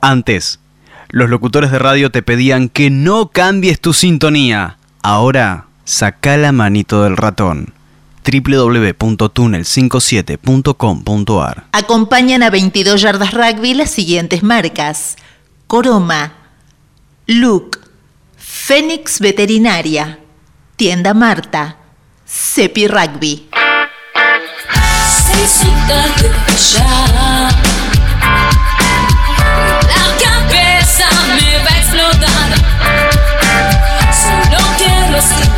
Antes, los locutores de radio te pedían que no cambies tu sintonía. Ahora, saca la manito del ratón www.tunnel57.com.ar Acompañan a 22 yardas rugby las siguientes marcas. Coroma, Luke, Fénix Veterinaria, Tienda Marta, Cepi Rugby. asleep.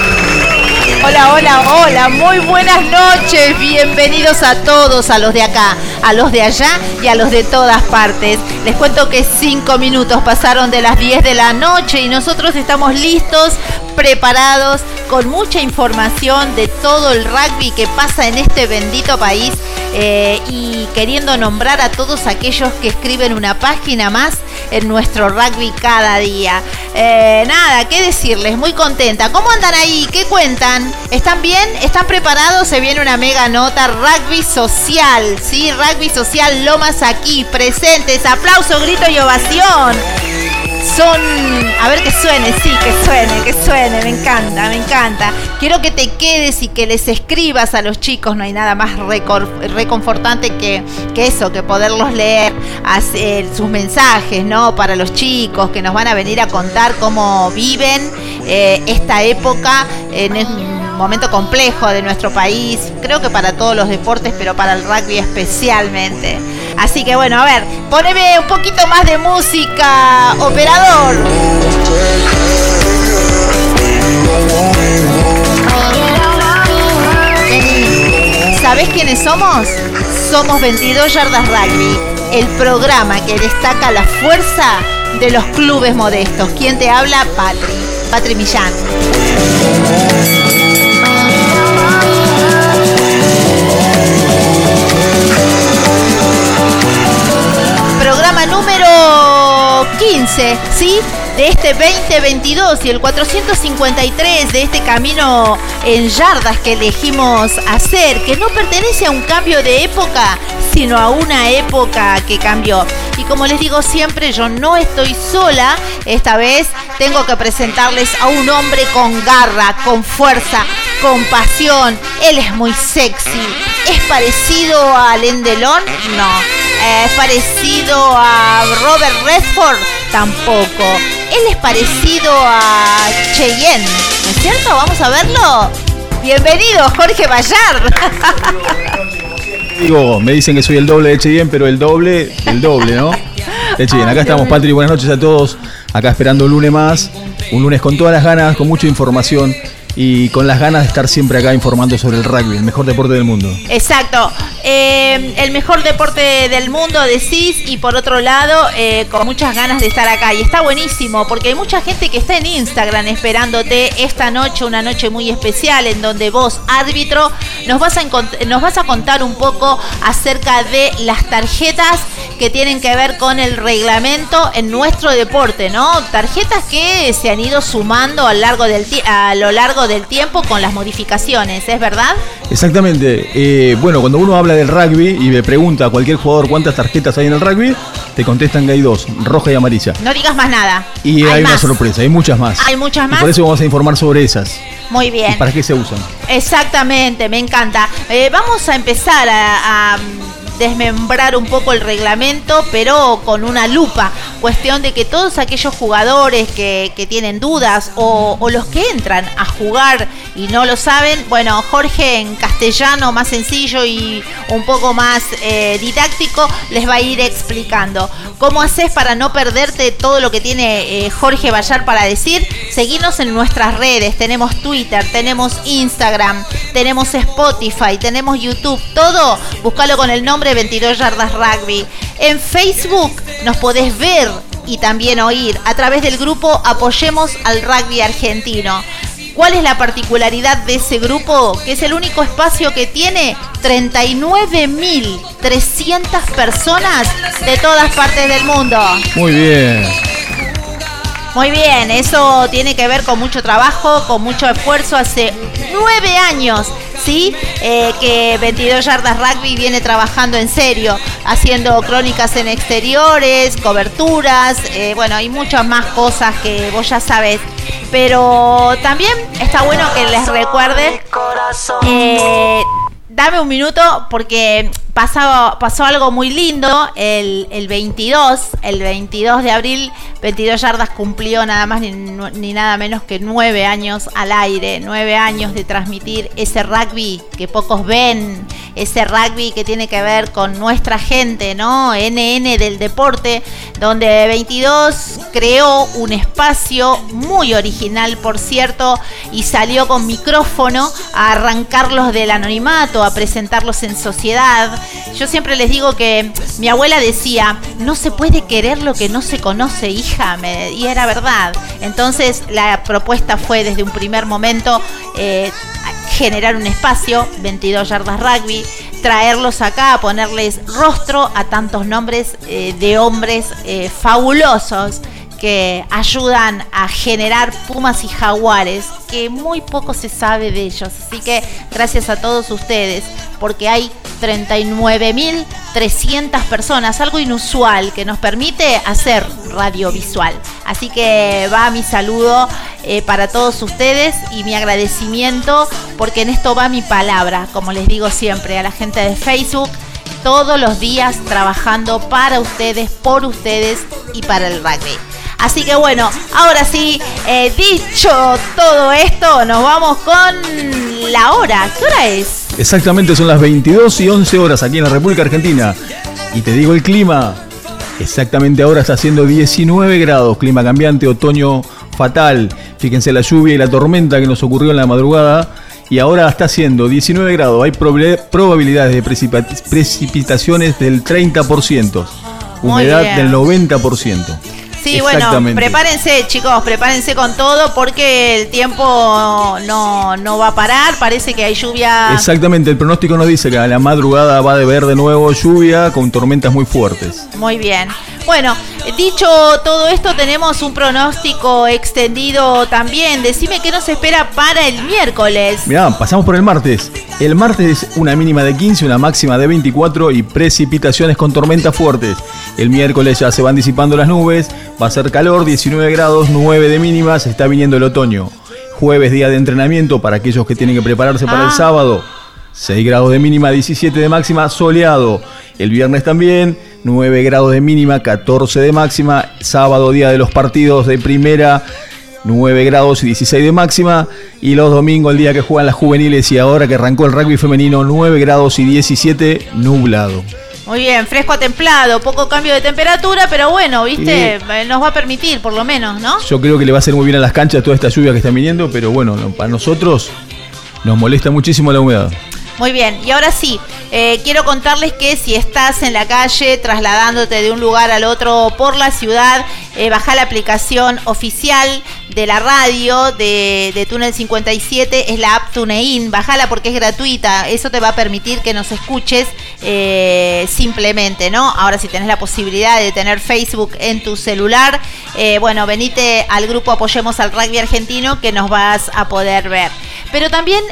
Hola, hola, hola, muy buenas noches, bienvenidos a todos, a los de acá, a los de allá y a los de todas partes. Les cuento que cinco minutos pasaron de las 10 de la noche y nosotros estamos listos, preparados, con mucha información de todo el rugby que pasa en este bendito país eh, y queriendo nombrar a todos aquellos que escriben una página más en nuestro rugby cada día. Eh, nada, ¿qué decirles? Muy contenta. ¿Cómo andan ahí? ¿Qué cuentan? ¿Están bien? ¿Están preparados? Se viene una mega nota. Rugby social, ¿sí? Rugby social Lomas aquí, presentes. Aplauso, grito y ovación son. A ver que suene, sí, que suene, que suene, me encanta, me encanta. Quiero que te quedes y que les escribas a los chicos, no hay nada más reconfortante que, eso, que poderlos leer, hacer sus mensajes, ¿no? Para los chicos que nos van a venir a contar cómo viven eh, esta época en un momento complejo de nuestro país, creo que para todos los deportes, pero para el rugby especialmente. Así que bueno, a ver, poneme un poquito más de música, operador. ¿Sabés quiénes somos? Somos 22 Yardas Rugby, el programa que destaca la fuerza de los clubes modestos. ¿Quién te habla? Patri, Patri Millán. Número 15, ¿sí? de este 2022 y el 453 de este camino en yardas que elegimos hacer, que no pertenece a un cambio de época, sino a una época que cambió. Y como les digo siempre, yo no estoy sola, esta vez tengo que presentarles a un hombre con garra, con fuerza, con pasión. Él es muy sexy. ¿Es parecido a Lendelón? No. ¿Es parecido a Robert Redford? Tampoco. Él es parecido a Cheyenne, ¿no es cierto? Vamos a verlo. Bienvenido, Jorge Bayard. Digo, me dicen que soy el doble de Cheyenne, pero el doble, el doble, ¿no? De Cheyenne. Acá estamos, Patri. Buenas noches a todos. Acá esperando un lunes más. Un lunes con todas las ganas, con mucha información. Y con las ganas de estar siempre acá informando sobre el rugby, el mejor deporte del mundo. Exacto. Eh, el mejor deporte del mundo decís y por otro lado eh, con muchas ganas de estar acá. Y está buenísimo porque hay mucha gente que está en Instagram esperándote esta noche, una noche muy especial en donde vos, árbitro, nos vas a, nos vas a contar un poco acerca de las tarjetas que tienen que ver con el reglamento en nuestro deporte, ¿no? Tarjetas que se han ido sumando a, largo del a lo largo del tiempo con las modificaciones, ¿es verdad? Exactamente. Eh, bueno, cuando uno habla del rugby y le pregunta a cualquier jugador cuántas tarjetas hay en el rugby, te contestan que hay dos, roja y amarilla. No digas más nada. Y hay, una sorpresa, hay muchas más. Hay muchas más. por eso vamos a informar sobre esas. Muy bien. ¿Para qué se usan? Exactamente, me encanta. Eh, vamos a empezar a desmembrar un poco el reglamento, pero con una lupa. Cuestión de que todos aquellos jugadores que, tienen dudas o, los que entran a jugar y no lo saben, bueno, Jorge en castellano más sencillo y un poco más eh, didáctico les va a ir explicando. ¿Cómo haces para no perderte todo lo que tiene eh, Jorge Bayar para decir? Seguirnos en nuestras redes, tenemos Twitter, tenemos Instagram, tenemos Spotify, tenemos YouTube, todo, búscalo con el nombre 22 Yardas Rugby. En Facebook nos podés ver y también oír a través del grupo Apoyemos al Rugby Argentino. ¿Cuál es la particularidad de ese grupo? Que es el único espacio que tiene 39.300 personas de todas partes del mundo. Muy bien. Muy bien, eso tiene que ver con mucho trabajo, con mucho esfuerzo. Hace nueve años ¿sí? Eh, que 22 Yardas Rugby viene trabajando en serio, haciendo crónicas en exteriores, coberturas, eh, bueno, hay muchas más cosas que vos ya sabés. Pero también está bueno que les recuerde. Eh, dame un minuto porque pasó, pasó algo muy lindo el, el 22, el 22 de abril 22 yardas cumplió nada más ni, nada menos que nueve años al aire, nueve años de transmitir ese rugby que pocos ven, ese rugby que tiene que ver con nuestra gente, ¿no? NN del deporte, donde 22 creó un espacio muy original, por cierto, y salió con micrófono a arrancarlos del anonimato, a presentarlos en sociedad. Yo siempre les digo que mi abuela decía, no se puede querer lo que no se conoce, hija y era verdad. Entonces la propuesta fue desde un primer momento eh, generar un espacio, 22 yardas rugby, traerlos acá, ponerles rostro a tantos nombres eh, de hombres eh, fabulosos que ayudan a generar pumas y jaguares, que muy poco se sabe de ellos. Así que gracias a todos ustedes, porque hay 39.300 personas, algo inusual que nos permite hacer radiovisual. Así que va mi saludo eh, para todos ustedes y mi agradecimiento, porque en esto va mi palabra, como les digo siempre, a la gente de Facebook todos los días trabajando para ustedes, por ustedes y para el rugby. Así que bueno, ahora sí, eh, dicho todo esto, nos vamos con la hora. ¿Qué hora es? Exactamente, son las 22 y 11 horas aquí en la República Argentina. Y te digo el clima. Exactamente ahora está haciendo 19 grados, clima cambiante, otoño fatal. Fíjense la lluvia y la tormenta que nos ocurrió en la madrugada. Y ahora está haciendo 19 grados. Hay probabilidades de precipitaciones del 30%. Humedad del 90%. Sí, bueno, prepárense, chicos, prepárense con todo porque el tiempo no, no va a parar. Parece que hay lluvia. Exactamente, el pronóstico nos dice que a la madrugada va a haber de nuevo lluvia con tormentas muy fuertes. Muy bien. Bueno, dicho todo esto, tenemos un pronóstico extendido también. Decime qué nos espera para el miércoles. Mirá, pasamos por el martes. El martes una mínima de 15, una máxima de 24 y precipitaciones con tormentas fuertes. El miércoles ya se van disipando las nubes, va a ser calor, 19 grados, 9 de mínima, se está viniendo el otoño. Jueves día de entrenamiento para aquellos que tienen que prepararse para el ah. sábado. 6 grados de mínima, 17 de máxima, soleado. El viernes también, 9 grados de mínima, 14 de máxima. Sábado, día de los partidos de primera, 9 grados y 16 de máxima. Y los domingos, el día que juegan las juveniles y ahora que arrancó el rugby femenino, 9 grados y 17 nublado. Muy bien, fresco a templado, poco cambio de temperatura, pero bueno, viste, eh, nos va a permitir por lo menos, ¿no? Yo creo que le va a hacer muy bien a las canchas toda esta lluvia que está viniendo, pero bueno, no, para nosotros nos molesta muchísimo la humedad. Muy bien, y ahora sí, eh, quiero contarles que si estás en la calle trasladándote de un lugar al otro por la ciudad, eh, baja la aplicación oficial de la radio de, de, Túnel 57, es la app TuneIn, bajala porque es gratuita, eso te va a permitir que nos escuches eh, simplemente, ¿no? Ahora si tenés la posibilidad de tener Facebook en tu celular, bueno, venite al grupo Apoyemos al Rugby Argentino que nos vas a poder ver. Pero también...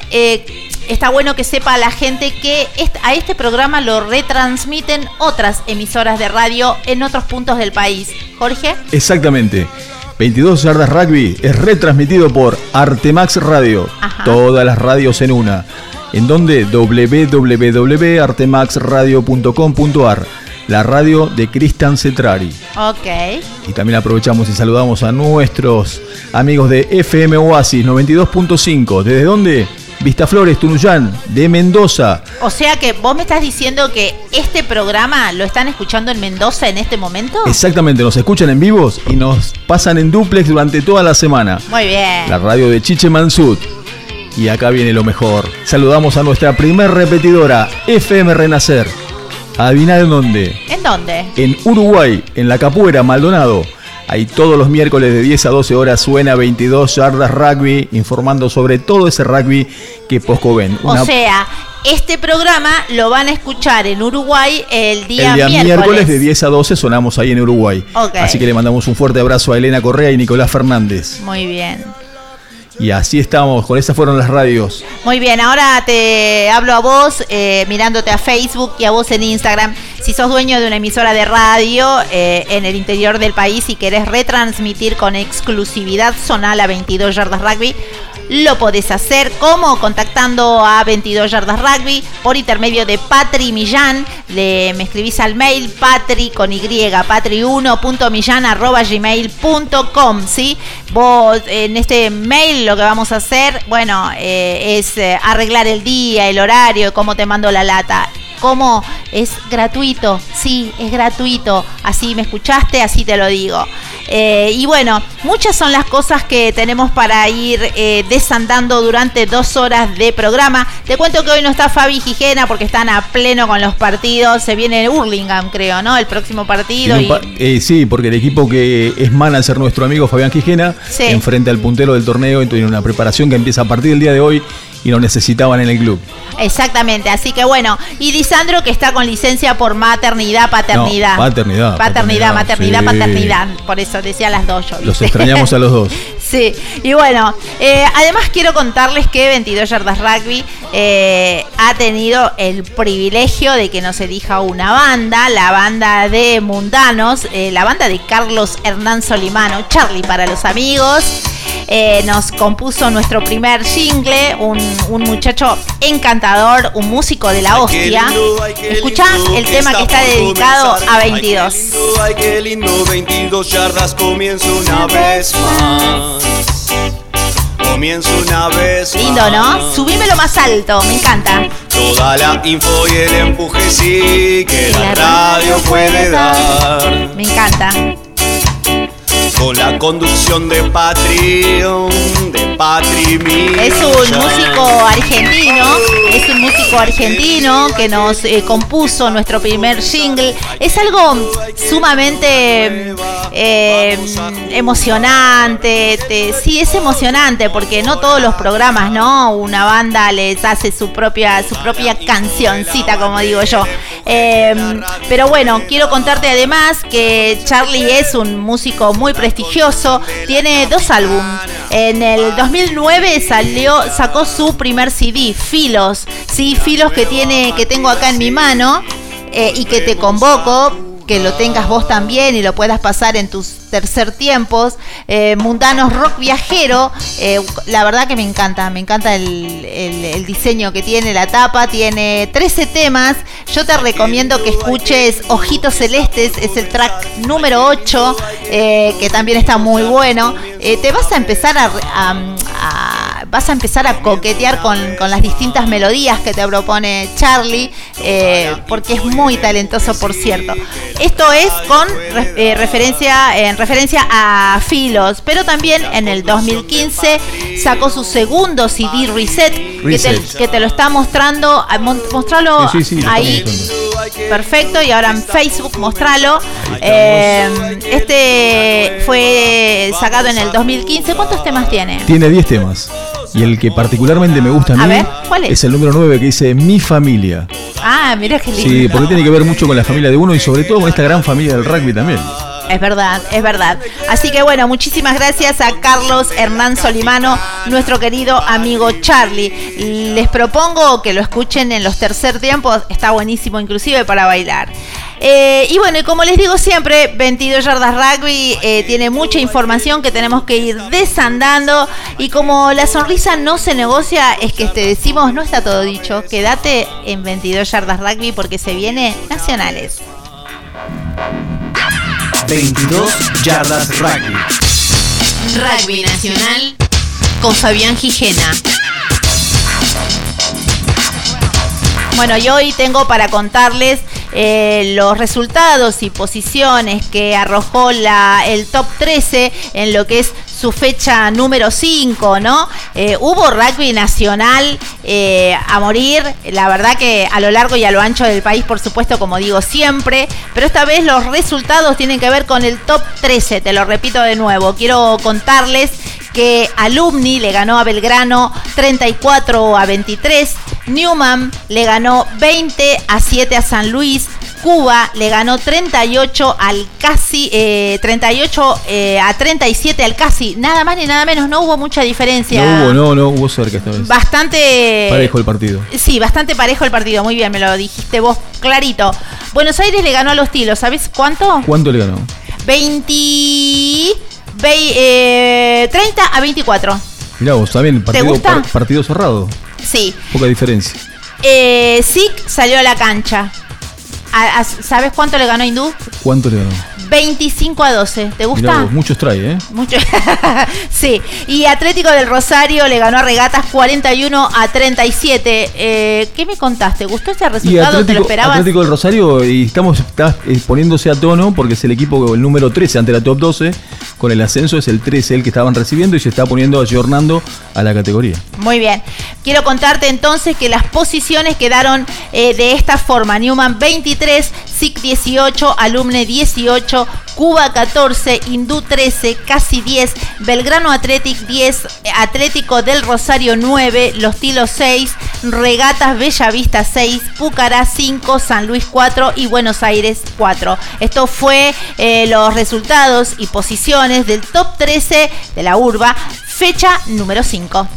Está bueno que sepa la gente que a este programa lo retransmiten otras emisoras de radio en otros puntos del país. Jorge. Exactamente. 22 yardas rugby es retransmitido por Artemax Radio. Todas las radios en una. En donde www.artemaxradio.com.ar la radio de Cristian Cetrari. Ok. Y también aprovechamos y saludamos a nuestros amigos de FM Oasis 92.5. ¿Desde dónde? Vistaflores, Tunuyán, de Mendoza. O sea que vos me estás diciendo que este programa lo están escuchando en Mendoza en este momento. Exactamente, nos escuchan en vivos y nos pasan en duplex durante toda la semana. Muy bien. La radio de Chiche Mansud. Y acá viene lo mejor. Saludamos a nuestra primer repetidora, FM Renacer. Adivina en dónde. ¿En dónde? En Uruguay, en la Capuera, Maldonado. Ahí todos los miércoles de 10 a 12 horas suena 22 yardas rugby, informando sobre todo ese rugby que poco ven. O sea, este programa lo van a escuchar en Uruguay el día, el día miércoles. de 10 a 12 sonamos ahí en Uruguay. Así que le mandamos un fuerte abrazo a Elena Correa y Nicolás Fernández. Muy bien. Y así estamos, con esas fueron las radios. Muy bien, ahora te hablo a vos, eh, mirándote a Facebook y a vos en Instagram. Si sos dueño de una emisora de radio eh, en el interior del país y querés retransmitir con exclusividad zonal a 22 yardas rugby, lo podés hacer como contactando a 22 yardas rugby por intermedio de Patri Millán. Le, me escribís al mail patri con y patri1.millán arroba gmail.com. ¿sí? Vos en este mail lo que vamos a hacer, bueno, eh, es eh, arreglar el día, el horario, cómo te mando la lata. ¿Cómo? Es gratuito, sí, es gratuito. Así me escuchaste, así te lo digo. Eh, y bueno, muchas son las cosas que tenemos para ir eh, desandando durante dos horas de programa. Te cuento que hoy no está Fabi Gijena porque están a pleno con los partidos. Se viene Hurlingham, creo, ¿no? El próximo partido. Eh, sí, porque el equipo que es manager nuestro amigo Fabián Gijena, enfrente al puntero del torneo, tiene una preparación que empieza a partir del día de hoy y lo necesitaban en el club. Exactamente, así que bueno, y Disandro que está con licencia por maternidad, paternidad. paternidad. Paternidad, maternidad, paternidad. Por eso decía las dos yo. Los extrañamos a los dos. sí, y bueno, eh, además quiero contarles que 22 Yardas Rugby eh, ha tenido el privilegio de que nos elija una banda, la banda de Mundanos, eh, la banda de Carlos Hernán Solimano, Charlie para los amigos. Nos compuso nuestro primer jingle, un un muchacho encantador, un músico de la hostia. Escucha el tema que está dedicado a 22. Ay, qué lindo, 22 yardas, comienzo una vez más. Comienzo una vez más. Lindo, ¿no? Subímelo más alto, me encanta. Toda la info y el empuje sí que la radio puede dar. Me encanta con la conducción de Patreon, de Patri Es un músico argentino, es un músico argentino que nos eh, compuso nuestro primer jingle. Es algo sumamente eh, emocionante, sí es emocionante porque no todos los programas, ¿no? Una banda les hace su propia, su propia cancioncita, como digo yo. Eh, pero bueno, quiero contarte además que Charlie es un músico muy prestigioso, tiene dos álbumes. En el 2009 salió, sacó su primer CD, Filos, sí, Filos que tiene, que tengo acá en mi mano eh, y que te convoco que lo tengas vos también y lo puedas pasar en tus tercer tiempos. Eh, Mundanos Rock Viajero, eh, la verdad que me encanta, me encanta el, diseño que tiene la tapa, tiene 13 temas. Yo te recomiendo que escuches Ojitos Celestes, es el track número 8, eh, que también está muy bueno. te vas a empezar a vas a empezar a coquetear con, con las distintas melodías que te propone Charlie, porque es muy talentoso, por cierto. Esto es con re- referencia, en referencia a Filos, pero también en el 2015 sacó su segundo CD Reset, Que, Reset. te, que te lo está mostrando, ah, mon- mostralo Sí, sí, sí, lo ahí. Perfecto, y ahora en Facebook mostralo. Eh, este fue sacado en el 2015. ¿Cuántos temas tiene? Tiene 10 temas. Y el que particularmente me gusta a mí ver, ¿cuál es? el número 9 que dice Mi familia. Ah, mira qué lindo. Sí, porque tiene que ver mucho con la familia de uno y sobre todo con esta gran familia del rugby también. Es verdad, es verdad. Así que bueno, muchísimas gracias a Carlos Hernán Solimano, nuestro querido amigo Charlie. Les propongo que lo escuchen en los tercer tiempos, está buenísimo inclusive para bailar. Eh, y bueno, y como les digo siempre, 22 Yardas Rugby eh, tiene mucha información que tenemos que ir desandando. Y como la sonrisa no se negocia, es que te decimos, no está todo dicho, quédate en 22 Yardas Rugby porque se viene Nacionales. 22 yardas rugby. Rugby Nacional con Fabián Gijena. Bueno, y hoy tengo para contarles eh, los resultados y posiciones que arrojó la, el top 13 en lo que es su fecha número 5, ¿no? Eh, hubo rugby nacional eh, a morir, la verdad que a lo largo y a lo ancho del país, por supuesto, como digo siempre, pero esta vez los resultados tienen que ver con el top 13, te lo repito de nuevo, quiero contarles que Alumni le ganó a Belgrano 34 a 23, Newman le ganó 20 a 7 a San Luis, Cuba le ganó 38 al casi eh, 38 eh, a 37 al casi, nada más ni nada menos, no hubo mucha diferencia. No hubo, no, no hubo cerca esta vez. Bastante Parejo el partido. Sí, bastante parejo el partido, muy bien, me lo dijiste vos clarito. Buenos Aires le ganó a los Tilos, ¿sabes cuánto? ¿Cuánto le ganó? 20 vei- eh, 30 a 24. Mirá vos, también partido, gusta? par- partido cerrado. Sí. Poca diferencia. Eh, Sick salió a la cancha. ¿Sabes cuánto le ganó Hindú? ¿Cuánto le ganó? 25 a 12. ¿Te Mirá gusta? vos, muchos trae, ¿eh? Mucho. sí. Y Atlético del Rosario le ganó a Regatas 41 a 37. Eh, ¿Qué me contaste? ¿Gustó ese Y resultado? ¿Te lo Atlético, esperabas? Atlético del Rosario, y estamos está, eh, poniéndose a tono porque es el equipo, el número 13 ante la top 12. Con el ascenso es el 13 el que estaban recibiendo y se está poniendo ayornando a la categoría. Muy bien. Quiero contarte entonces que las posiciones quedaron eh, de esta forma. Newman 23, SIC 18, Alumne 18, Cuba 14, Hindú 13, casi 10, Belgrano Athletic 10, eh, Atlético del Rosario 9, Los Tilos 6, Regatas Bellavista 6, Pucará 5, San Luis 4 y Buenos Aires 4. Esto fue eh, los resultados y posiciones del top 13 de la urba, fecha número 5.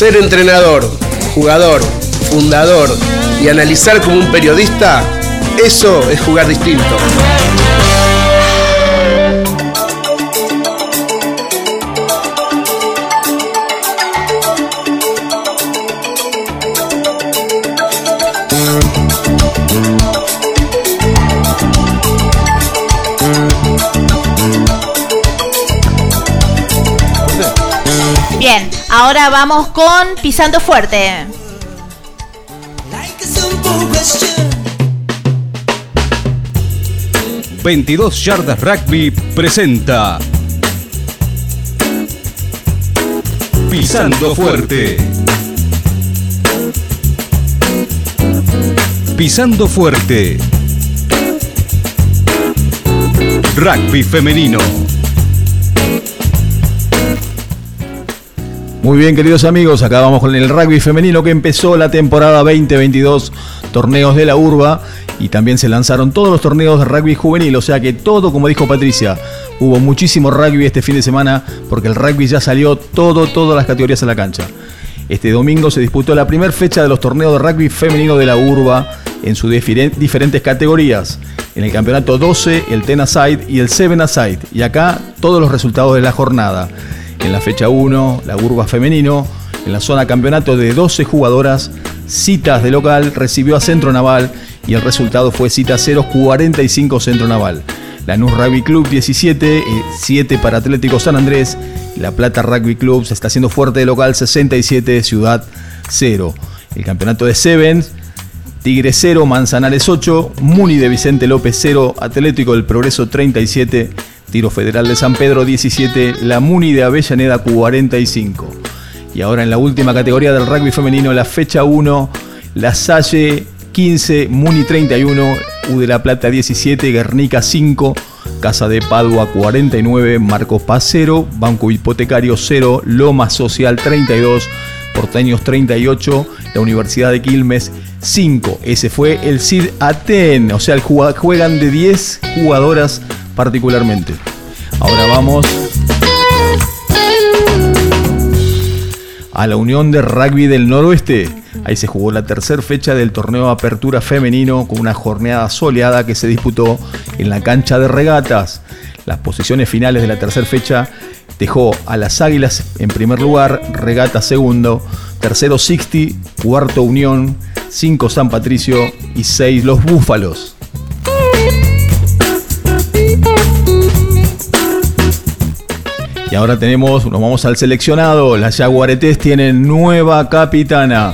Ser entrenador, jugador, fundador y analizar como un periodista, eso es jugar distinto. Ahora vamos con Pisando Fuerte. 22 Yardas Rugby presenta Pisando Fuerte. Pisando Fuerte. Rugby femenino. Muy bien, queridos amigos, acá vamos con el rugby femenino que empezó la temporada 2022, torneos de la urba y también se lanzaron todos los torneos de rugby juvenil, o sea que todo, como dijo Patricia, hubo muchísimo rugby este fin de semana porque el rugby ya salió todo, todas las categorías a la cancha. Este domingo se disputó la primera fecha de los torneos de rugby femenino de la urba en sus diferen- diferentes categorías. En el campeonato 12, el 10 aside y el 7 aside. Y acá todos los resultados de la jornada. En la fecha 1, la urba femenino, En la zona campeonato de 12 jugadoras, citas de local recibió a Centro Naval y el resultado fue cita 0-45 Centro Naval. Lanús Rugby Club 17, 7 para Atlético San Andrés. La Plata Rugby Club se está haciendo fuerte de local 67, Ciudad 0. El campeonato de Sevens, Tigre 0, Manzanares 8, Muni de Vicente López 0, Atlético del Progreso 37, Tiro Federal de San Pedro 17, La Muni de Avellaneda 45. Y ahora en la última categoría del rugby femenino, la fecha 1, La Salle 15, Muni 31, U de la Plata 17, Guernica 5, Casa de Padua 49, Marcos Paz 0, Banco Hipotecario 0, Loma Social 32, Porteños 38, la Universidad de Quilmes 5. Ese fue el CID Aten, o sea, juegan de 10 jugadoras particularmente. Ahora vamos a la Unión de Rugby del Noroeste. Ahí se jugó la tercera fecha del torneo Apertura Femenino con una jornada soleada que se disputó en la cancha de regatas. Las posiciones finales de la tercera fecha dejó a las Águilas en primer lugar, Regata segundo, tercero Sixty, cuarto Unión, cinco San Patricio y seis Los Búfalos. Y ahora tenemos, nos vamos al seleccionado. Las Jaguaretes tienen nueva capitana.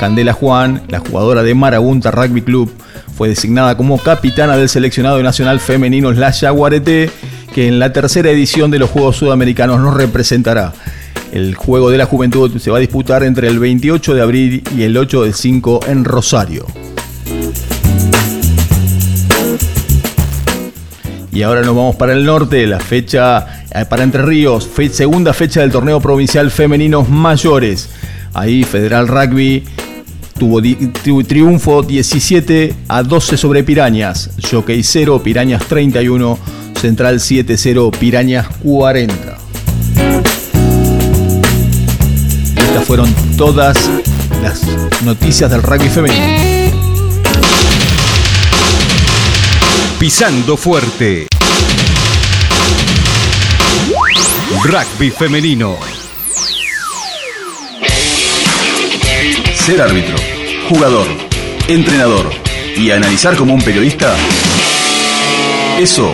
Candela Juan, la jugadora de Marabunta Rugby Club, fue designada como capitana del seleccionado nacional femenino La Jaguarete, que en la tercera edición de los Juegos Sudamericanos nos representará. El Juego de la Juventud se va a disputar entre el 28 de abril y el 8 de 5 en Rosario. Y ahora nos vamos para el norte, la fecha para Entre Ríos, segunda fecha del torneo provincial femeninos mayores. Ahí Federal Rugby tuvo triunfo 17 a 12 sobre Pirañas, Jockey 0, Pirañas 31, Central 7-0, Pirañas 40. Estas fueron todas las noticias del rugby femenino. Pisando fuerte. Rugby femenino. Ser árbitro, jugador, entrenador y analizar como un periodista, eso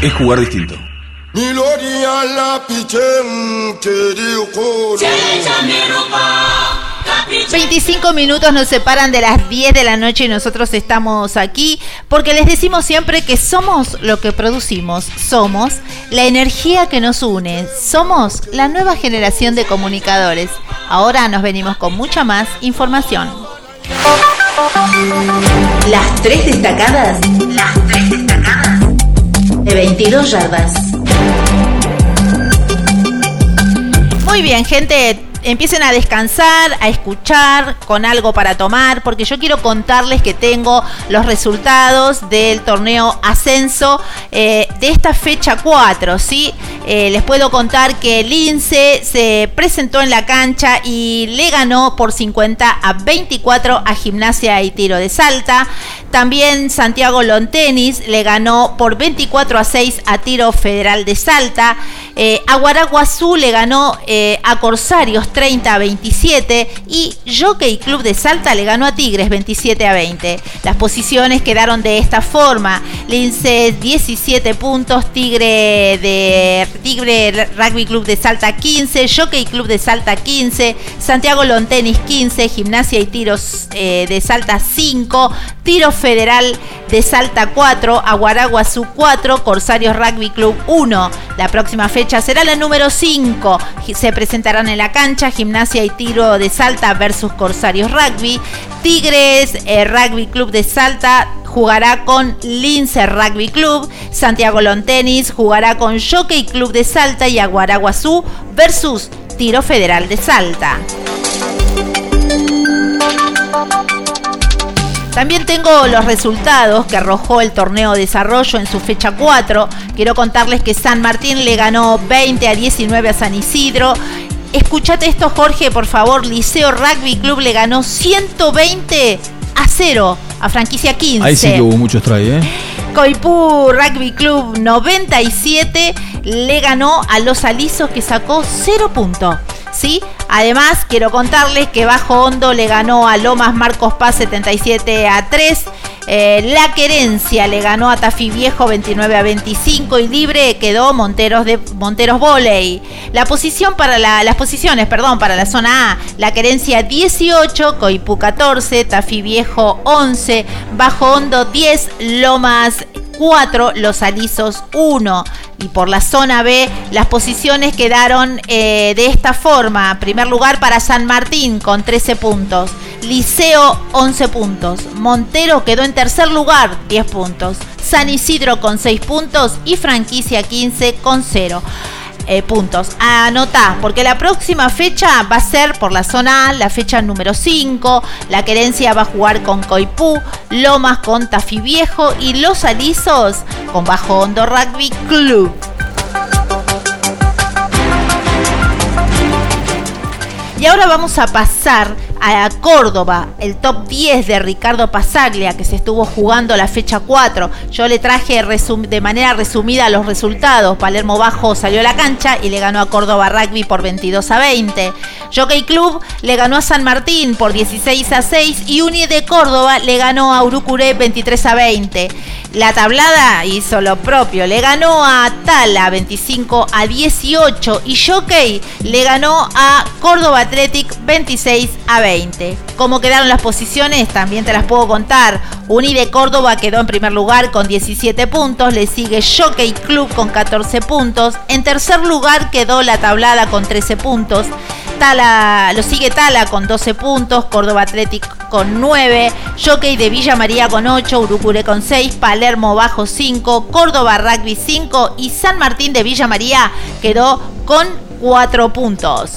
es jugar distinto. 25 minutos nos separan de las 10 de la noche y nosotros estamos aquí porque les decimos siempre que somos lo que producimos, somos la energía que nos une, somos la nueva generación de comunicadores. Ahora nos venimos con mucha más información. Las tres destacadas, las tres destacadas de 22 yardas. Muy bien, gente, empiecen a descansar, a escuchar con algo para tomar, porque yo quiero contarles que tengo los resultados del torneo Ascenso eh, de esta fecha 4, ¿sí? Eh, les puedo contar que el Lince se presentó en la cancha y le ganó por 50 a 24 a Gimnasia y Tiro de Salta. También Santiago Lontenis le ganó por 24 a 6 a Tiro Federal de Salta. Eh, Aguaraguazú le ganó eh, a Corsarios 30 a 27 y Jockey Club de Salta le ganó a Tigres 27 a 20. Las posiciones quedaron de esta forma. Lince 17 puntos, Tigre de Tigre Rugby Club de Salta 15, Jockey Club de Salta 15, Santiago Lontenis 15, Gimnasia y Tiros eh, de Salta 5, Tiro Federal de Salta 4, Aguaraguazú 4, Corsarios Rugby Club 1. La próxima fecha será la número 5. Se presentarán en la cancha Gimnasia y Tiro de Salta versus Corsarios Rugby. Tigres eh, Rugby Club de Salta jugará con Lince Rugby Club, Santiago Lontenis jugará con Jockey Club de Salta y Aguaraguazú versus Tiro Federal de Salta. También tengo los resultados que arrojó el torneo Desarrollo en su fecha 4. Quiero contarles que San Martín le ganó 20 a 19 a San Isidro. Escuchate esto, Jorge, por favor. Liceo Rugby Club le ganó 120 a 0 a franquicia 15. Ahí sí que hubo muchos try, ¿eh? Coipú Rugby Club 97 le ganó a los alisos que sacó 0 puntos. ¿Sí? Además, quiero contarles que Bajo Hondo le ganó a Lomas Marcos Paz 77 a 3. Eh, la Querencia le ganó a Tafí Viejo 29 a 25 y libre quedó Monteros de Monteros Voley. La posición para las posiciones, perdón, para la zona A, La Querencia 18, Coipú 14, Tafí Viejo 11, Bajo Hondo 10, Lomas 4, Los Alisos 1. Y por la zona B, las posiciones quedaron eh, de esta forma. Primer lugar para San Martín con 13 puntos. Liceo 11 puntos. Montero quedó en tercer lugar 10 puntos. San Isidro con 6 puntos y Franquicia 15 con 0. Eh, puntos. Anotá, porque la próxima fecha va a ser por la zona A, la fecha número 5. La querencia va a jugar con Coipú, Lomas con Tafí Viejo y Los Alisos con Bajo Hondo Rugby Club. Y ahora vamos a pasar a Córdoba, el top 10 de Ricardo Pasaglia, que se estuvo jugando la fecha 4. Yo le traje de manera resumida los resultados. Palermo Bajo salió a la cancha y le ganó a Córdoba Rugby por 22 a 20. Jockey Club le ganó a San Martín por 16 a 6 y Uni de Córdoba le ganó a Urucuré 23 a 20. La tablada hizo lo propio, le ganó a Tala 25 a 18 y Jockey le ganó a Córdoba Athletic 26 a 20. ¿Cómo quedaron las posiciones? También te las puedo contar. Uni de Córdoba quedó en primer lugar con 17 puntos, le sigue Jockey Club con 14 puntos, en tercer lugar quedó la tablada con 13 puntos. Tala, lo sigue Tala con 12 puntos, Córdoba Athletic con 9, Jockey de Villa María con 8, Urucure con 6, Palermo Bajo 5, Córdoba Rugby 5 y San Martín de Villa María quedó con 4 puntos.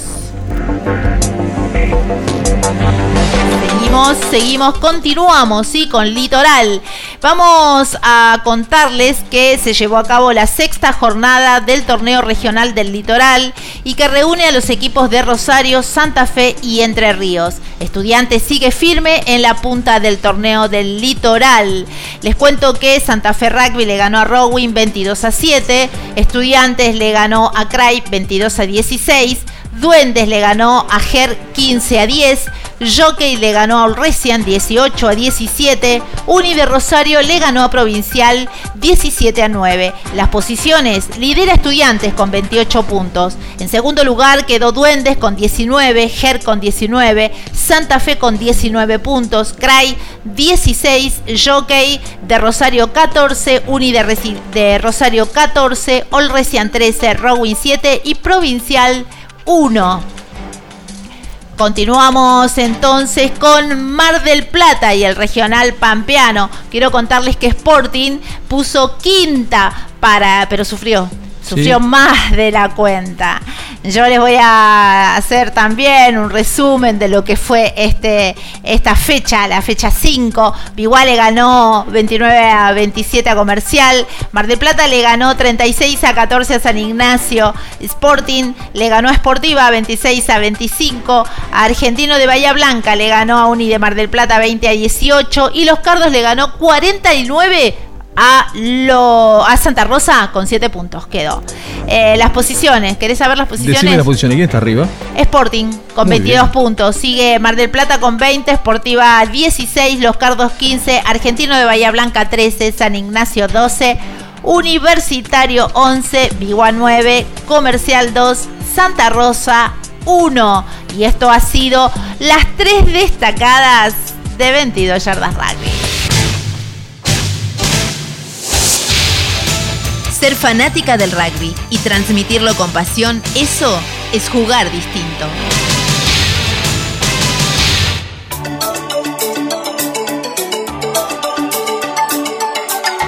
Seguimos, continuamos, ¿sí? Con Litoral. Vamos a contarles que se llevó a cabo la sexta jornada del torneo regional del Litoral y que reúne a los equipos de Rosario, Santa Fe y Entre Ríos. Estudiantes sigue firme en la punta del torneo del Litoral. Les cuento que Santa Fe Rugby le ganó a Rowing 22 a 7, Estudiantes le ganó a Cray 22 a 16, Duendes le ganó a Ger 15 a 10, Jockey le ganó a Olresian 18 a 17, Uni de Rosario le ganó a Provincial 17 a 9. Las posiciones lidera Estudiantes con 28 puntos. En segundo lugar quedó Duendes con 19, Ger con 19, Santa Fe con 19 puntos, Cray 16, Jockey de Rosario 14, Uni de, Rosario 14, Olresian 13, Rowing 7 y Provincial 1. Continuamos entonces con Mar del Plata y el regional pampeano. Quiero contarles que Sporting puso quinta para, pero sufrió sufrió más de la cuenta. Yo les voy a hacer también un resumen de lo que fue este, esta fecha, la fecha 5. Igual le ganó 29 a 27 a Comercial. Mar del Plata le ganó 36 a 14 a San Ignacio. Sporting le ganó a Sportiva 26 a 25. A Argentino de Bahía Blanca le ganó a Uni de Mar del Plata 20 a 18. Y Los Cardos le ganó 49 a, lo, a Santa Rosa con 7 puntos quedó. Eh, las posiciones, ¿querés saber las posiciones? Decime las posiciones, ¿quién está arriba? Sporting con 22 puntos, sigue Mar del Plata con 20, Sportiva 16, Los Cardos 15, Argentino de Bahía Blanca 13, San Ignacio 12, Universitario 11, Vigua 9, Comercial 2, Santa Rosa 1. Y esto ha sido las tres destacadas de 22 yardas rugby. Ser fanática del rugby y transmitirlo con pasión, eso es jugar distinto.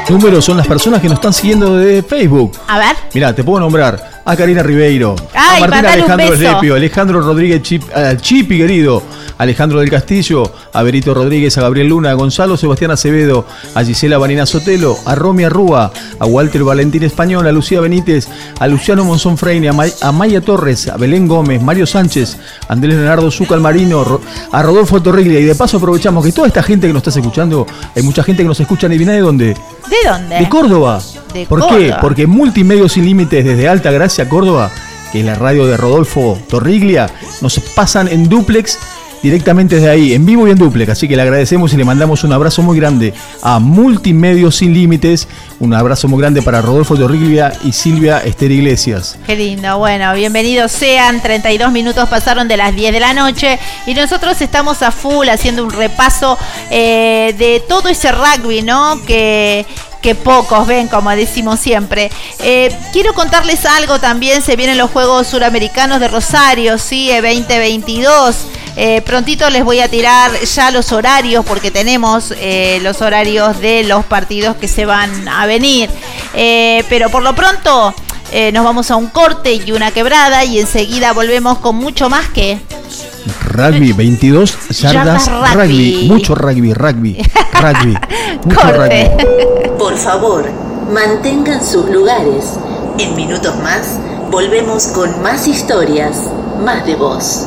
Números son las personas que nos están siguiendo de Facebook. A ver. Mira, te puedo nombrar a Karina Ribeiro, a Martín Alejandro Eslepio, Alejandro Rodríguez Chip, Chipi querido, Alejandro del Castillo, a Berito Rodríguez, a Gabriel Luna, a Gonzalo Sebastián Acevedo, a Gisela Vanina Sotelo, a Romy Arrúa, a Walter Valentín Español, a Lucía Benítez, a Luciano Monzón Freine, a, Maya Torres, a Belén Gómez, Mario Sánchez, a Andrés Leonardo Zúcar Marino, a Rodolfo Torriglia. Y de paso aprovechamos que toda esta gente que nos está escuchando, hay mucha gente que nos escucha, ¿y viene de dónde? ¿De dónde? De Córdoba. ¿Por qué? Porque Multimedios Sin Límites desde Alta Gracia, Córdoba, que es la radio de Rodolfo Torriglia, nos pasan en duplex directamente desde ahí, en vivo y en duplex. Así que le agradecemos y le mandamos un abrazo muy grande a Multimedios Sin Límites. Un abrazo muy grande para Rodolfo Torriglia y Silvia Esther Iglesias. Qué lindo, bueno, bienvenidos sean. 32 minutos pasaron de las 10 de la noche y nosotros estamos a full haciendo un repaso eh, de todo ese rugby, ¿no? Que que pocos ven, como decimos siempre. Eh, quiero contarles algo también, se vienen los Juegos Suramericanos de Rosario, sí, 2022. Eh, prontito les voy a tirar ya los horarios porque tenemos eh, los horarios de los partidos que se van a venir. pero por lo pronto nos vamos a un corte y una quebrada y enseguida volvemos con mucho más que... Rugby, 22 yardas, rugby. Mucho rugby, rugby, rugby. mucho rugby. Por favor, mantengan sus lugares. En minutos más, volvemos con más historias, más de voz.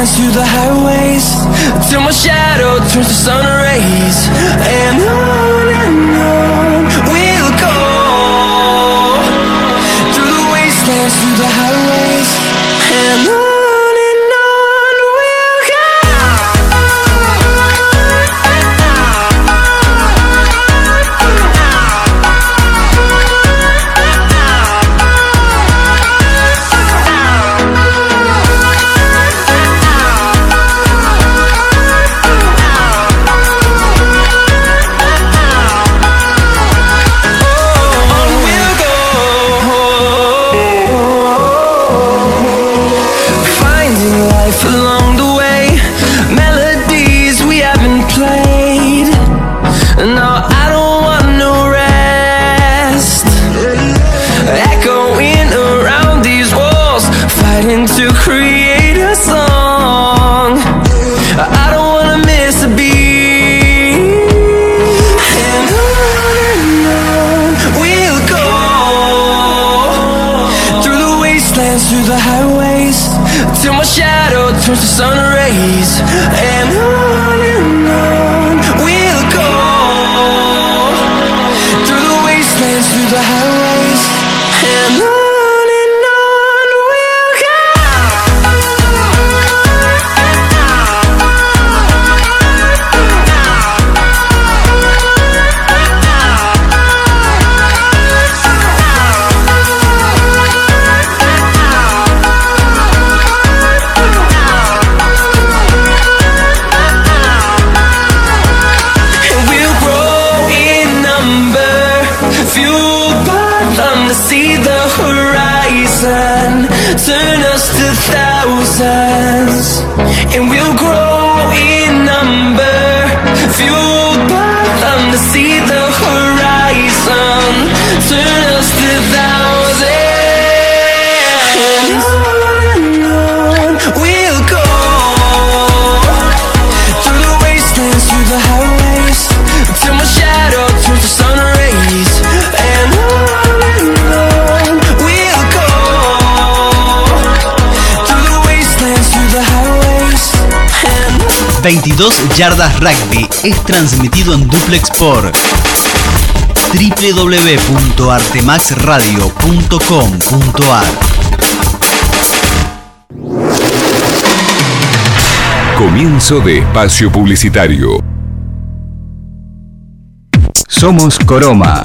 wastelands, through the highways, till my shadow turns to sun rays. And on and on we'll go through the wastelands, through the highways, and the sun rays. 22 Yardas Rugby es transmitido en duplex por www.artemaxradio.com.ar Comienzo de espacio publicitario. Somos Coroma.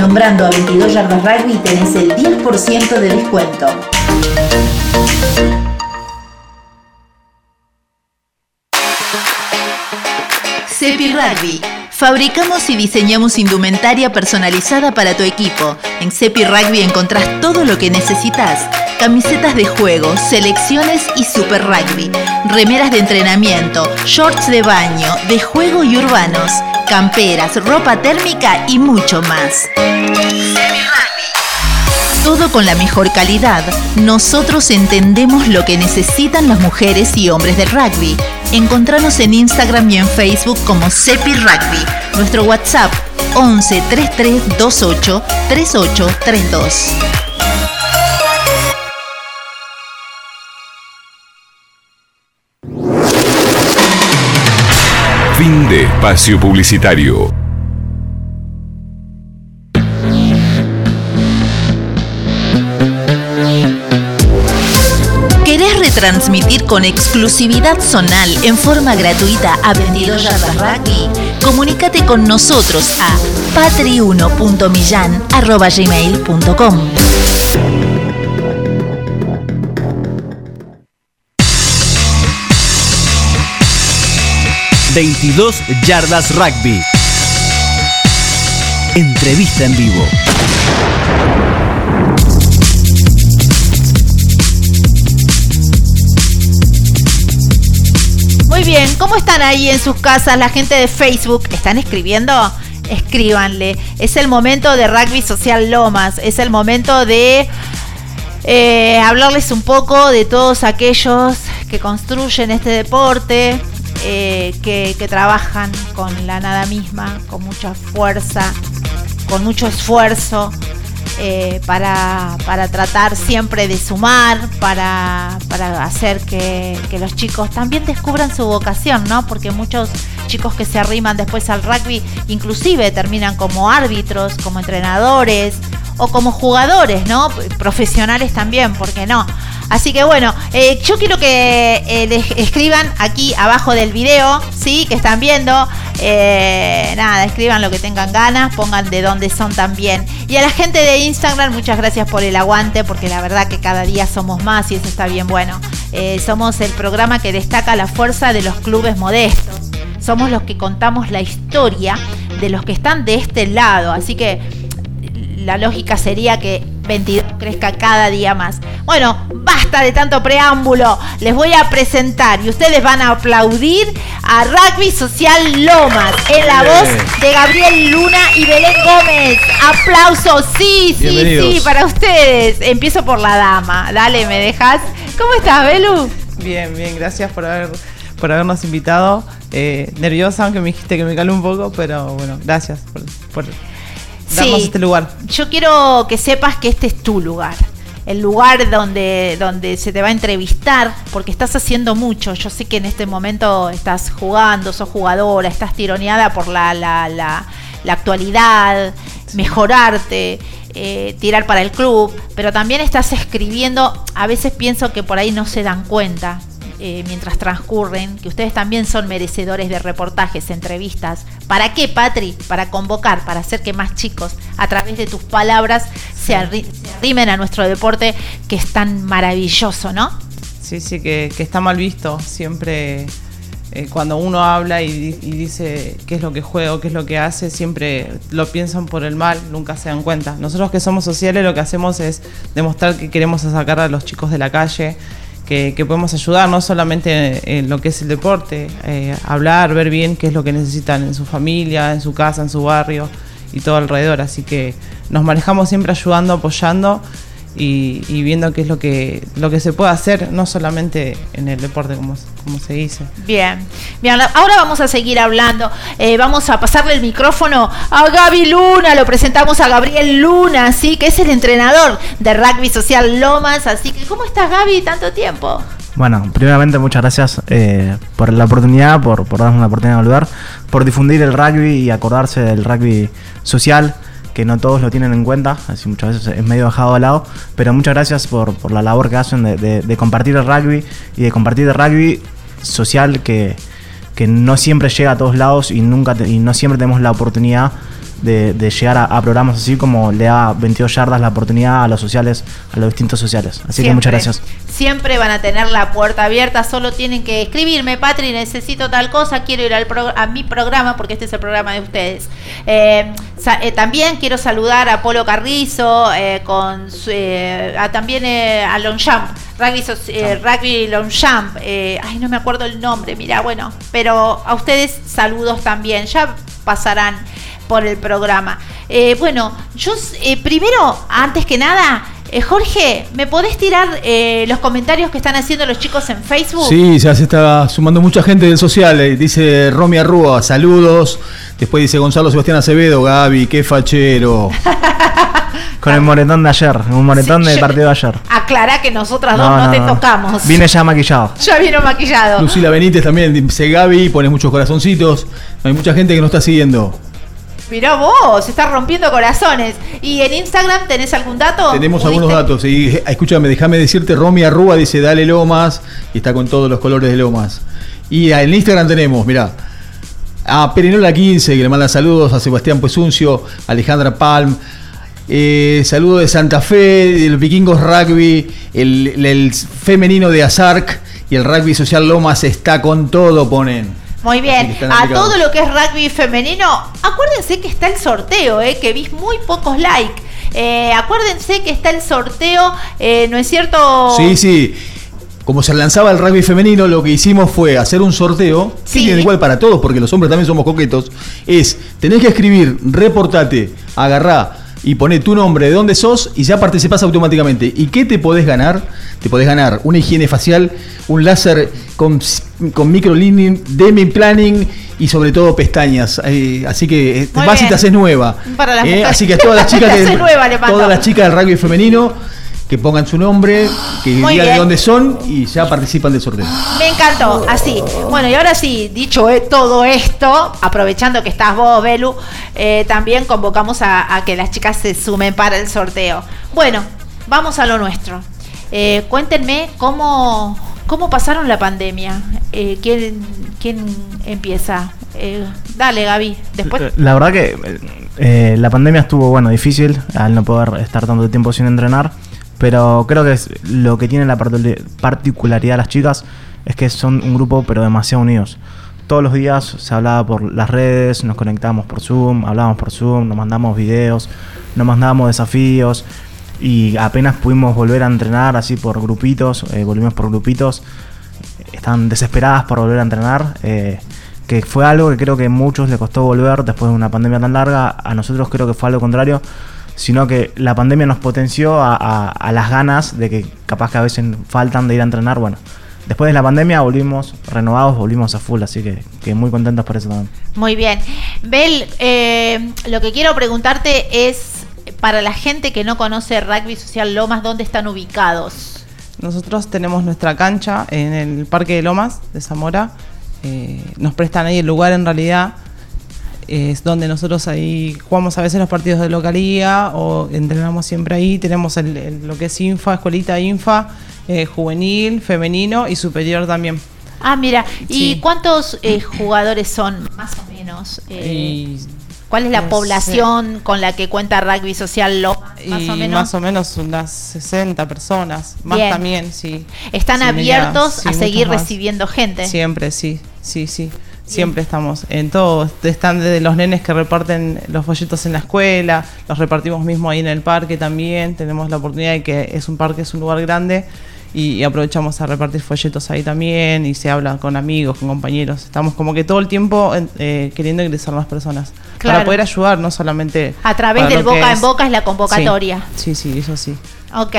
Nombrando a 22 Yardas Rugby tenés el 10% de descuento. Cepi Rugby. Fabricamos y diseñamos indumentaria personalizada para tu equipo. En Cepi Rugby encontrás todo lo que necesitas. Camisetas de juego, selecciones y super rugby. Remeras de entrenamiento, shorts de baño, de juego y urbanos. Camperas, ropa térmica y mucho más. Todo con la mejor calidad. Nosotros entendemos lo que necesitan las mujeres y hombres del rugby. Encontranos en Instagram y en Facebook como Cepi Rugby. Nuestro WhatsApp 11 33 28 38 32. Fin de espacio publicitario. ¿Querés retransmitir con exclusividad zonal en forma gratuita a 22 Yardas? Comunícate con nosotros a patri1.millan.gmail.com 22 Yardas Rugby. Entrevista en vivo. Muy bien, ¿cómo están ahí en sus casas la gente de Facebook? ¿Están escribiendo? Escríbanle. Es el momento de Rugby Social Lomas. Es el momento de eh, hablarles un poco de todos aquellos que construyen este deporte, eh, que, trabajan con la nada misma, con mucha fuerza, con mucho esfuerzo. eh, para, para tratar siempre de sumar, para, para hacer que, que los chicos también descubran su vocación, ¿no? Porque muchos chicos que se arriman después al rugby inclusive terminan como árbitros, como entrenadores o como jugadores, ¿no? Profesionales también, ¿por qué no? Así que bueno, eh, yo quiero que eh, les escriban aquí abajo del video, ¿sí? Que están viendo. Eh, nada, escriban lo que tengan ganas, pongan de dónde son también. Y a la gente de Instagram, muchas gracias por el aguante, porque la verdad que cada día somos más y eso está bien bueno. Eh, somos el programa que destaca la fuerza de los clubes modestos. Somos los que contamos la historia de los que están de este lado. Así que la lógica sería que 22 crezca cada día más. Bueno, basta de tanto preámbulo. Les voy a presentar y ustedes van a aplaudir a Rugby Social Lomas en la Bien. voz de Gabriel Luna y Belén Gómez. Aplausos, sí, sí, sí, para ustedes. Empiezo por la dama. Dale, ¿me dejas? ¿Cómo estás, Belu? Bien, bien, gracias por haber por habernos invitado. Eh, nerviosa, aunque me dijiste que me calé un poco, pero bueno, gracias por, por darnos Sí. este lugar. Yo quiero que sepas que este es tu lugar. El lugar donde, donde se te va a entrevistar, porque estás haciendo mucho. Yo sé que en este momento estás jugando, sos jugadora, estás tironeada por la, la, la, la actualidad, mejorarte, eh, tirar para el club, pero también estás escribiendo. A veces pienso que por ahí no se dan cuenta eh, mientras transcurren, que ustedes también son merecedores de reportajes, entrevistas. ¿Para qué, Patri? Para convocar, para hacer que más chicos, a través de tus palabras, se, arri- se arrimen a nuestro deporte que es tan maravilloso, ¿no? Sí, sí, que, que está mal visto. Siempre eh, cuando uno habla y, y dice qué es lo que juega o qué es lo que hace, siempre lo piensan por el mal, nunca se dan cuenta. Nosotros que somos sociales lo que hacemos es demostrar que queremos sacar a los chicos de la calle, que, podemos ayudar no solamente en lo que es el deporte, eh, hablar, ver bien qué es lo que necesitan en su familia, en su casa, en su barrio y todo alrededor. Así que nos manejamos siempre ayudando, apoyando y, y viendo qué es lo que, lo que se puede hacer, no solamente en el deporte, como, como se dice. Bien, bien, ahora vamos a seguir hablando. Eh, vamos a pasarle el micrófono a Gaby Luna. Lo presentamos a Gabriel Luna, ¿sí? que es el entrenador de Rugby Social Lomas. Así que, ¿cómo estás, Gaby? Tanto tiempo. Bueno, primeramente muchas gracias eh, por la oportunidad, por, por darnos la oportunidad de volver, por difundir el rugby y acordarse del rugby social, que no todos lo tienen en cuenta, así muchas veces es medio dejado de lado, pero muchas gracias por, por la labor que hacen de, de- de compartir el rugby y de compartir el rugby social que, que no siempre llega a todos lados y, nunca te- y no siempre tenemos la oportunidad de, de llegar a, a programas así como le da 22 yardas la oportunidad a los sociales, a los distintos sociales. Así que muchas gracias. Siempre van a tener la puerta abierta, solo tienen que escribirme, Patri, necesito tal cosa, quiero ir al a mi programa porque este es el programa de ustedes. Eh, sa- eh, también quiero saludar a Polo Carrizo, eh, con su- a, también a Longchamp, Rugby, eh, Rugby Longchamp, eh, ay no me acuerdo el nombre, mira, bueno, pero a ustedes saludos también, ya pasarán por el programa. Eh, bueno, yo eh, primero, antes que nada, eh, Jorge, ¿me podés tirar eh, los comentarios que están haciendo los chicos en Facebook? Sí, ya se está sumando mucha gente del social. Dice Romy Arrúa, saludos. Después dice Gonzalo Sebastián Acevedo, Gaby, qué fachero. Con el moretón de ayer, un moretón Sí, del partido de ayer. Aclará que nosotras dos no, te tocamos. Vine ya maquillado. Ya vino maquillado. Lucila Benítez también dice Gaby, pone muchos corazoncitos. Hay mucha gente que nos está siguiendo. Mirá vos, se está rompiendo corazones. ¿Y en Instagram tenés algún dato? Tenemos ¿Pudiste? algunos datos. Y escúchame, déjame decirte, Romy Arrúa dice dale Lomas y está con todos los colores de Lomas. Y en Instagram tenemos, mirá, a Perinola 15, que le manda saludos, a Sebastián Pesuncio, Alejandra Palm. eh, saludo de Santa Fe, el Vikingos Rugby, el, el- el femenino de Azarc y el rugby social Lomas está con todo, ponen. Muy bien, a todo lo que es rugby femenino, acuérdense que está el sorteo, eh, que vi muy pocos likes. Eh, acuérdense que está el sorteo, eh, ¿no es cierto? Sí, sí. Como se lanzaba el rugby femenino, lo que hicimos fue hacer un sorteo, que tiene igual para todos, porque los hombres también somos coquetos, es, tenés que escribir, reportate, agarrá y poné tu nombre, de dónde sos, y ya participás automáticamente. ¿Y qué te podés ganar? Te podés ganar una higiene facial, un láser con, con microleading, demi planning y sobre todo pestañas. Eh, así que eh, Muy vas y bien. te haces nueva. Para las Eh, así que a todas las chicas que, nueva, todas las chicas del rugby femenino que pongan su nombre, que digan de dónde son y ya participan del sorteo. Me encantó, así. Bueno, y ahora sí, dicho eh, todo esto, aprovechando que estás vos, Belu, eh, también convocamos a, a que las chicas se sumen para el sorteo. Bueno, vamos a lo nuestro. Eh, cuéntenme cómo, cómo pasaron la pandemia. Eh, ¿quién, quién empieza? Eh, dale, Gaby. Después. La verdad que eh, la pandemia estuvo bueno difícil al no poder estar tanto tiempo sin entrenar, pero creo que es lo que tiene la particul- particularidad de las chicas es que son un grupo pero demasiado unidos. Todos los días se hablaba por las redes, nos conectábamos por Zoom, hablábamos por Zoom, nos mandamos videos, nos mandábamos desafíos y apenas pudimos volver a entrenar así por grupitos, eh, volvimos por grupitos, están desesperadas por volver a entrenar, eh, que fue algo que creo que a muchos le costó volver después de una pandemia tan larga, a nosotros creo que fue algo contrario, sino que la pandemia nos potenció a, las ganas de que capaz que a veces faltan de ir a entrenar, bueno. Después de la pandemia volvimos renovados, volvimos a full, así que, que muy contentos por eso también. Muy bien. Bel, eh, lo que quiero preguntarte es, para la gente que no conoce Rugby Social Lomas, ¿dónde están ubicados? Nosotros tenemos nuestra cancha en el Parque de Lomas de Zamora. Eh, nos prestan ahí el lugar en realidad. Es donde nosotros ahí jugamos a veces los partidos de localía o entrenamos siempre ahí. Tenemos el- el- lo que es Infa, Escuelita Infa, eh, juvenil, femenino y superior también. Ah, mira, ¿y Sí. cuántos eh, jugadores son, más o menos? Eh, Y- ¿Cuál es la no población con la que cuenta Rugby Social Lomas, más y o menos? más o menos unas 60 personas. Más Bien. también, sí. ¿Están Sí, mira, abiertos sí, a seguir más. recibiendo gente? Siempre, sí, sí, sí. Siempre estamos en todo. Están desde los nenes que reparten los folletos en la escuela, los repartimos mismo ahí en el parque también. Tenemos la oportunidad de que es un parque, es un lugar grande y, y aprovechamos a repartir folletos ahí también y se habla con amigos, con compañeros. Estamos como que todo el tiempo eh, queriendo ingresar más personas Claro. para poder ayudar, no solamente A través del boca en boca es la convocatoria. Sí, sí, sí, eso sí. Ok,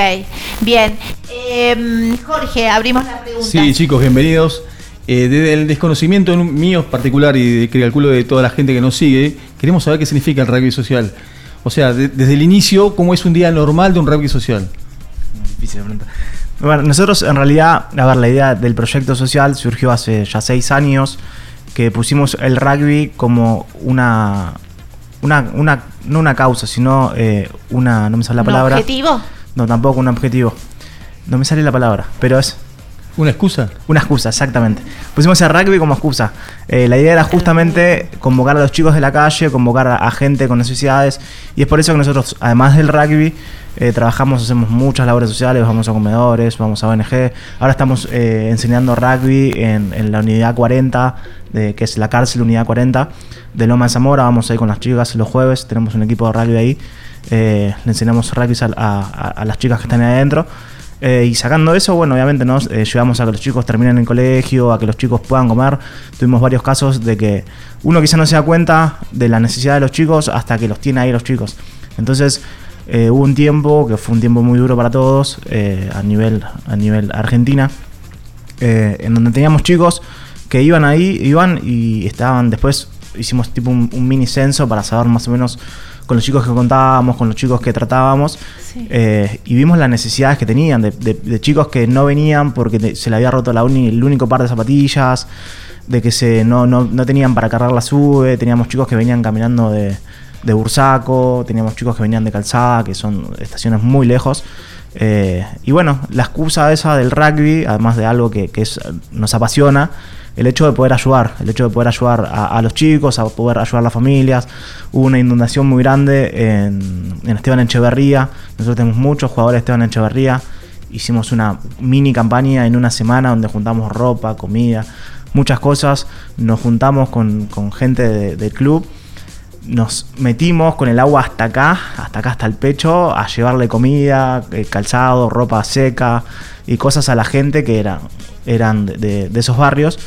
bien. Eh, Jorge, abrimos la pregunta. Sí, chicos, bienvenidos. Eh, desde el desconocimiento mío particular y de, que calculo de toda la gente que nos sigue, queremos saber qué significa el rugby social. O sea, de- desde el inicio, ¿cómo es un día normal de un rugby social? Difícil de preguntar. Bueno, nosotros en realidad, a ver, la idea del proyecto social surgió hace ya seis años, que pusimos el rugby como una, una, una no una causa, sino eh, una, no me sale la ¿Un palabra. objetivo? No, tampoco un objetivo. No me sale la palabra, pero es... ¿Una excusa? Una excusa, exactamente. Pusimos el rugby como excusa. Eh, la idea era justamente convocar a los chicos de la calle, convocar a, gente con necesidades. Y es por eso que nosotros, además del rugby, eh, trabajamos, hacemos muchas labores sociales, vamos a comedores, vamos a ONG. Ahora estamos eh, enseñando rugby en, la unidad 40, de, que es la cárcel unidad 40 de Loma de Zamora. Vamos ahí con las chicas los jueves, tenemos un equipo de rugby ahí. Le enseñamos rugby a- a las chicas que están ahí adentro. Eh, y sacando eso, bueno, obviamente nos eh, llevamos a que los chicos terminen el colegio, a que los chicos puedan comer. Tuvimos varios casos de que uno quizá no se da cuenta de la necesidad de los chicos hasta que los tiene ahí los chicos. Entonces, eh, hubo un tiempo que fue un tiempo muy duro para todos eh, a, nivel, a nivel Argentina, en donde teníamos chicos que iban ahí, iban y estaban después, hicimos tipo un mini censo para saber más o menos con los chicos que contábamos, con los chicos que tratábamos, eh, y vimos las necesidades que tenían, de, de- de chicos que no venían porque te- se le había roto la uni- el único par de zapatillas, de que se no, no, no tenían para cargar la sube, teníamos chicos que venían caminando de, de Bursaco, teníamos chicos que venían de Calzada, que son estaciones muy lejos. Eh, y bueno, la excusa esa del rugby, además de algo que, que es, nos apasiona, el hecho de poder ayudar, el hecho de poder ayudar a, los chicos, a poder ayudar a las familias. Hubo una inundación muy grande en, en Esteban Echeverría. Nosotros tenemos muchos jugadores de Esteban Echeverría. Hicimos una mini campaña en una semana donde juntamos ropa, comida, muchas cosas. Nos juntamos con, con gente de- del club nos metimos con el agua hasta acá, hasta acá, hasta el pecho, a llevarle comida, eh, calzado, ropa seca y cosas a la gente que eran, eran de, esos barrios.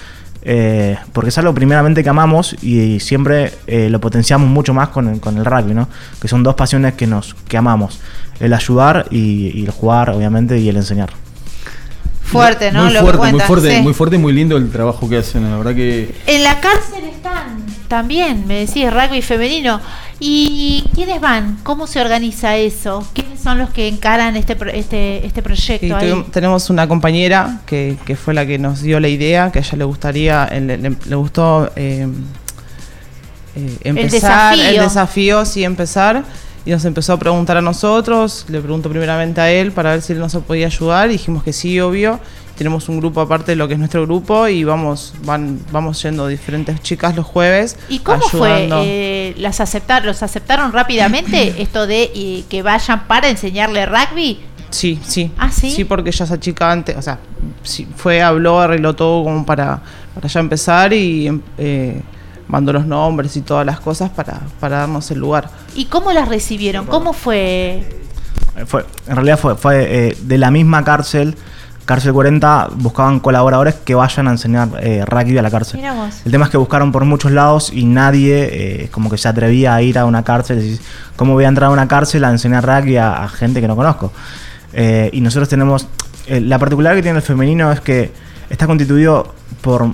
eh, porque es algo primeramente que amamos y, siempre eh, lo potenciamos mucho más con el, con el rugby, ¿no? Que son dos pasiones que nos que amamos. El ayudar y, y el jugar, obviamente, y el enseñar. Fuerte, ¿no? Muy Lo que fuerte, muy fuerte, sí. muy fuerte y muy lindo el trabajo que hacen, la verdad que... En la cárcel están también, me decís, rugby femenino. ¿Y quiénes van? ¿Cómo se organiza eso? ¿Quiénes son los que encaran este pro- este, este proyecto Y ahí? tenemos una compañera que, que fue la que nos dio la idea, que a ella le gustaría, eh, le, le- le gustó eh, eh, empezar el desafío. desafío, sí, empezar. Y nos empezó a preguntar a nosotros, le preguntó primeramente a él para ver si él nos podía ayudar, dijimos que sí, obvio. Tenemos un grupo aparte de lo que es nuestro grupo y vamos, van, vamos yendo diferentes chicas los jueves. ¿Y cómo ayudando. fue? Eh, ¿las aceptar, ¿Los aceptaron rápidamente esto de eh, que vayan para enseñarle rugby? Sí, sí. ¿Ah, sí? Sí, porque ya esa chica antes, o sea, sí, fue, habló, arregló todo como para, para ya empezar y em, eh, mandó los nombres y todas las cosas para, para darnos el lugar. ¿Y cómo las recibieron? ¿Cómo fue? fue, en realidad fue, fue eh, de la misma cárcel, cárcel 40, buscaban colaboradores que vayan a enseñar eh, rugby a la cárcel. El tema es que buscaron por muchos lados y nadie eh, como que se atrevía a ir a una cárcel. y decís, ¿Cómo voy a entrar a una cárcel a enseñar rugby a, a gente que no conozco? Eh, y nosotros tenemos... eh, la particularidad que tiene el femenino es que está constituido por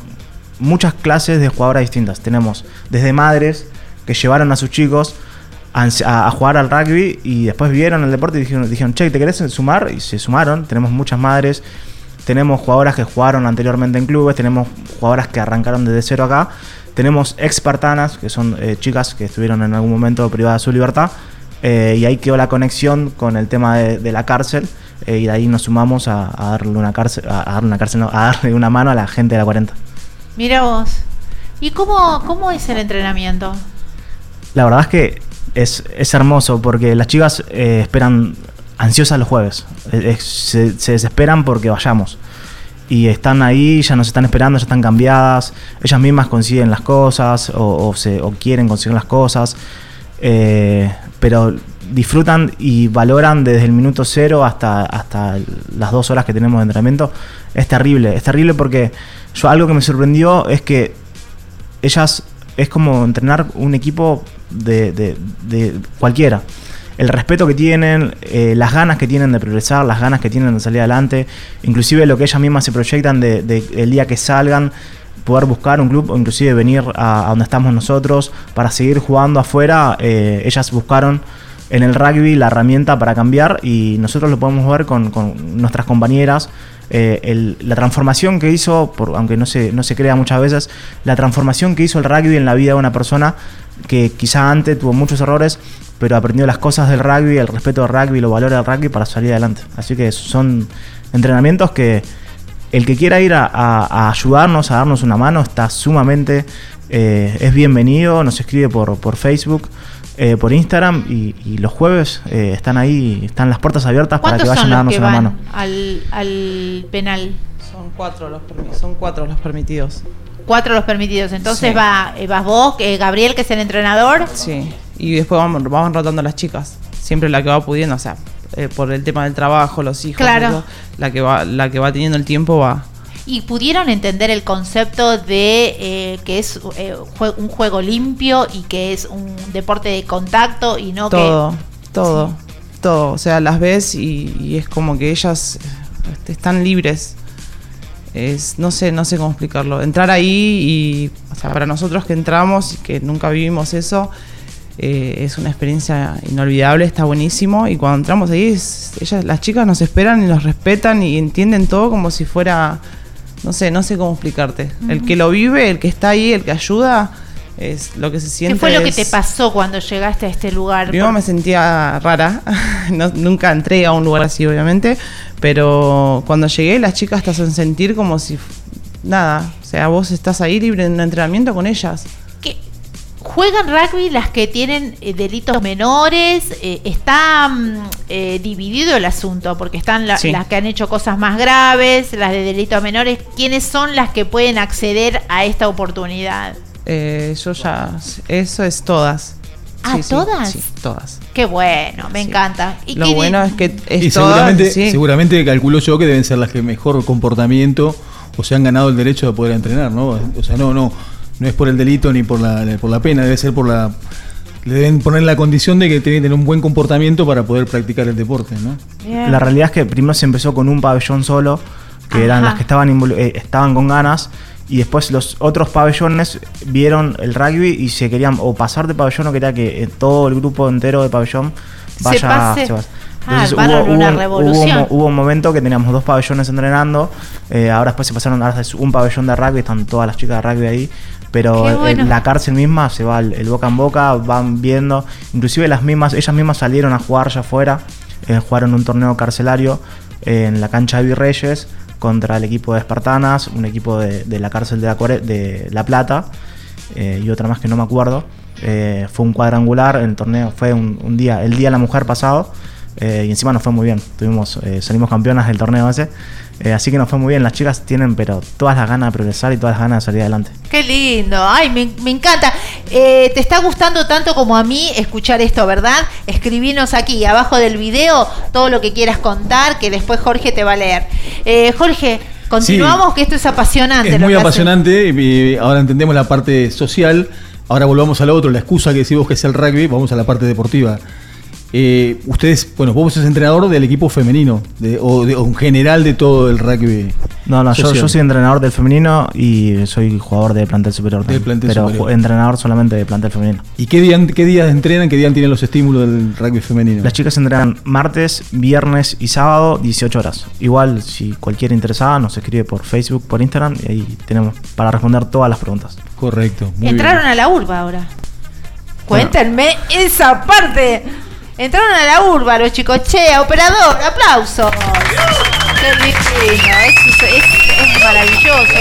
muchas clases de jugadoras distintas. Tenemos desde madres que llevaron a sus chicos a, jugar al rugby y después vieron el deporte y dijeron, dijeron, che, ¿te querés sumar? Y se sumaron. Tenemos muchas madres. Tenemos jugadoras que jugaron anteriormente en clubes. Tenemos jugadoras que arrancaron desde cero acá. Tenemos expartanas, que son eh, chicas que estuvieron en algún momento privadas de su libertad. eh, y ahí quedó la conexión con el tema de, de la cárcel. eh, y de ahí nos sumamos a, a darle una cárcel, a, a darle una cárcel, no, a darle una mano a la gente de la 40. Mira vos. ¿Y cómo, cómo es el entrenamiento? La verdad es que es, es hermoso porque las chicas eh, esperan ansiosas los jueves. Se, se desesperan porque vayamos. Y están ahí, ya nos están esperando, ya están cambiadas. Ellas mismas consiguen las cosas o, o se, o quieren conseguir las cosas. Eh, pero disfrutan y valoran desde el minuto cero hasta, hasta las dos horas que tenemos de entrenamiento. Es terrible, es terrible porque yo algo que me sorprendió es que ellas es como entrenar un equipo de, de- cualquiera. El respeto que tienen, eh, las ganas que tienen de progresar, las ganas que tienen de salir adelante, inclusive lo que ellas mismas se proyectan de, el día que salgan, poder buscar un club o inclusive venir a, donde estamos nosotros para seguir jugando afuera. eh, ellas buscaron en el rugby la herramienta para cambiar y nosotros lo podemos ver con, con nuestras compañeras. eh, la transformación que hizo, aunque no se, no se crea muchas veces, la transformación que hizo el rugby en la vida de una persona que quizá antes tuvo muchos errores, pero aprendió las cosas del rugby, el respeto del rugby, los valores del rugby para salir adelante. Así que son entrenamientos que el que quiera ir a, a- a ayudarnos, a darnos una mano, está sumamente, eh, es bienvenido, nos escribe por, por Facebook, eh, por Instagram y, y los jueves eh, están ahí, están las puertas abiertas para que ¿Cuántos vayan son a darnos que una van mano. al, al penal? Son cuatro los, permi- son cuatro los permitidos. Cuatro los permitidos. Entonces Sí. va, eh, vas vos, eh, Gabriel, que es el entrenador. Sí. Y después vamos, vamos rotando las chicas. Siempre la que va pudiendo, o sea, eh, por el tema del trabajo, los hijos. Claro. la que va, la que va teniendo el tiempo va. Y pudieron entender el concepto de que que es eh, jue- un juego limpio y que es un deporte de contacto y no todo, que... todo, todo. O sea, las ves y, y es como que ellas eh, están libres. Es, no sé, no sé cómo explicarlo. Entrar ahí y, o sea, para nosotros que entramos y que nunca vivimos eso, eh, es una experiencia inolvidable, está buenísimo. Y cuando entramos ahí, es- ellas, las chicas nos esperan y nos respetan y entienden todo como si fuera, no sé, no sé cómo explicarte. El que lo vive, el que está ahí, el que ayuda, es lo que se siente. ¿Qué fue lo que te pasó cuando llegaste a este lugar? Primero me sentía rara, No- nunca entré a un lugar así obviamente, pero cuando llegué las chicas te hacen sentir como si nada, o sea, vos estás ahí libre en un entrenamiento con ellas. ¿Juegan rugby las que tienen eh, delitos menores? Eh, ¿Está mm, eh, dividido el asunto? Porque están la- Sí. las que han hecho cosas más graves, las de delitos menores. ¿Quiénes son las que pueden acceder a esta oportunidad? Eh, yo ya, eso es todas. Ah, sí, ¿todas? Sí, todas. Qué bueno, me encanta. ¿Y Lo qué- bueno es que es y todas, seguramente, sí. seguramente calculo yo que deben ser las que mejor comportamiento o se han ganado el derecho de poder entrenar, ¿no? O sea, no, no, no es por el delito ni por la, por la pena, debe ser por la. Le deben poner la condición de que tienen que tener un buen comportamiento para poder practicar el deporte, ¿no? La realidad es que primero se empezó con un pabellón solo, que eran las que estaban, eh, estaban con ganas, y después los otros pabellones vieron el rugby y se querían o pasar de pabellón o quería que eh, todo el grupo entero de pabellón Se vaya pase. se vaya. Ah, Entonces armaron una un- revolución. hubo, hubo un momento que teníamos dos pabellones entrenando, eh, ahora después se pasaron a un pabellón de rugby, están todas las chicas de rugby ahí, pero eh, bueno. la cárcel misma se va el, el boca en boca, van viendo, inclusive las mismas, ellas mismas salieron a jugar ya afuera, eh, jugaron un torneo carcelario eh, en la cancha de Virreyes contra el equipo de Espartanas, un equipo de, de la cárcel de La, Plata eh, y otra más que no me acuerdo. Eh, fue un cuadrangular, el torneo fue un, día, el día de la mujer pasado, eh, y encima nos fue muy bien. Tuvimos, salimos campeonas del torneo ese. Eh, así que nos fue muy bien. Las chicas tienen, pero todas las ganas de progresar y todas las ganas de salir adelante. Qué lindo, ay, me, me encanta. Eh, ¿Te está gustando tanto como a mí escuchar esto, verdad? Escribinos aquí, abajo del video, todo lo que quieras contar, que después Jorge te va a leer. Eh, Jorge, continuamos, que esto es apasionante. Es muy apasionante. y ahora entendemos la parte social. Ahora volvamos a lo otro, la excusa que decimos que es el rugby, vamos a la parte deportiva. Eh, ustedes, bueno, vos sos entrenador del equipo femenino, de- o, de- o en general de todo el rugby. No, no, yo, soy entrenador del femenino y soy jugador de plantel superior. también, plantel pero superior. entrenador solamente de plantel femenino. ¿Y qué, día, qué días entrenan, qué días tienen los estímulos del rugby femenino? Las chicas entrenan martes, viernes y sábado, 18 horas. Igual, si cualquiera interesada, nos escribe por Facebook, por Instagram y ahí tenemos para responder todas las preguntas. Correcto. Entraron a la urba ahora. Cuéntenme esa parte. Entraron a la urba los chicos. Che, operador, aplausos. Qué lindo, es, es- es maravilloso.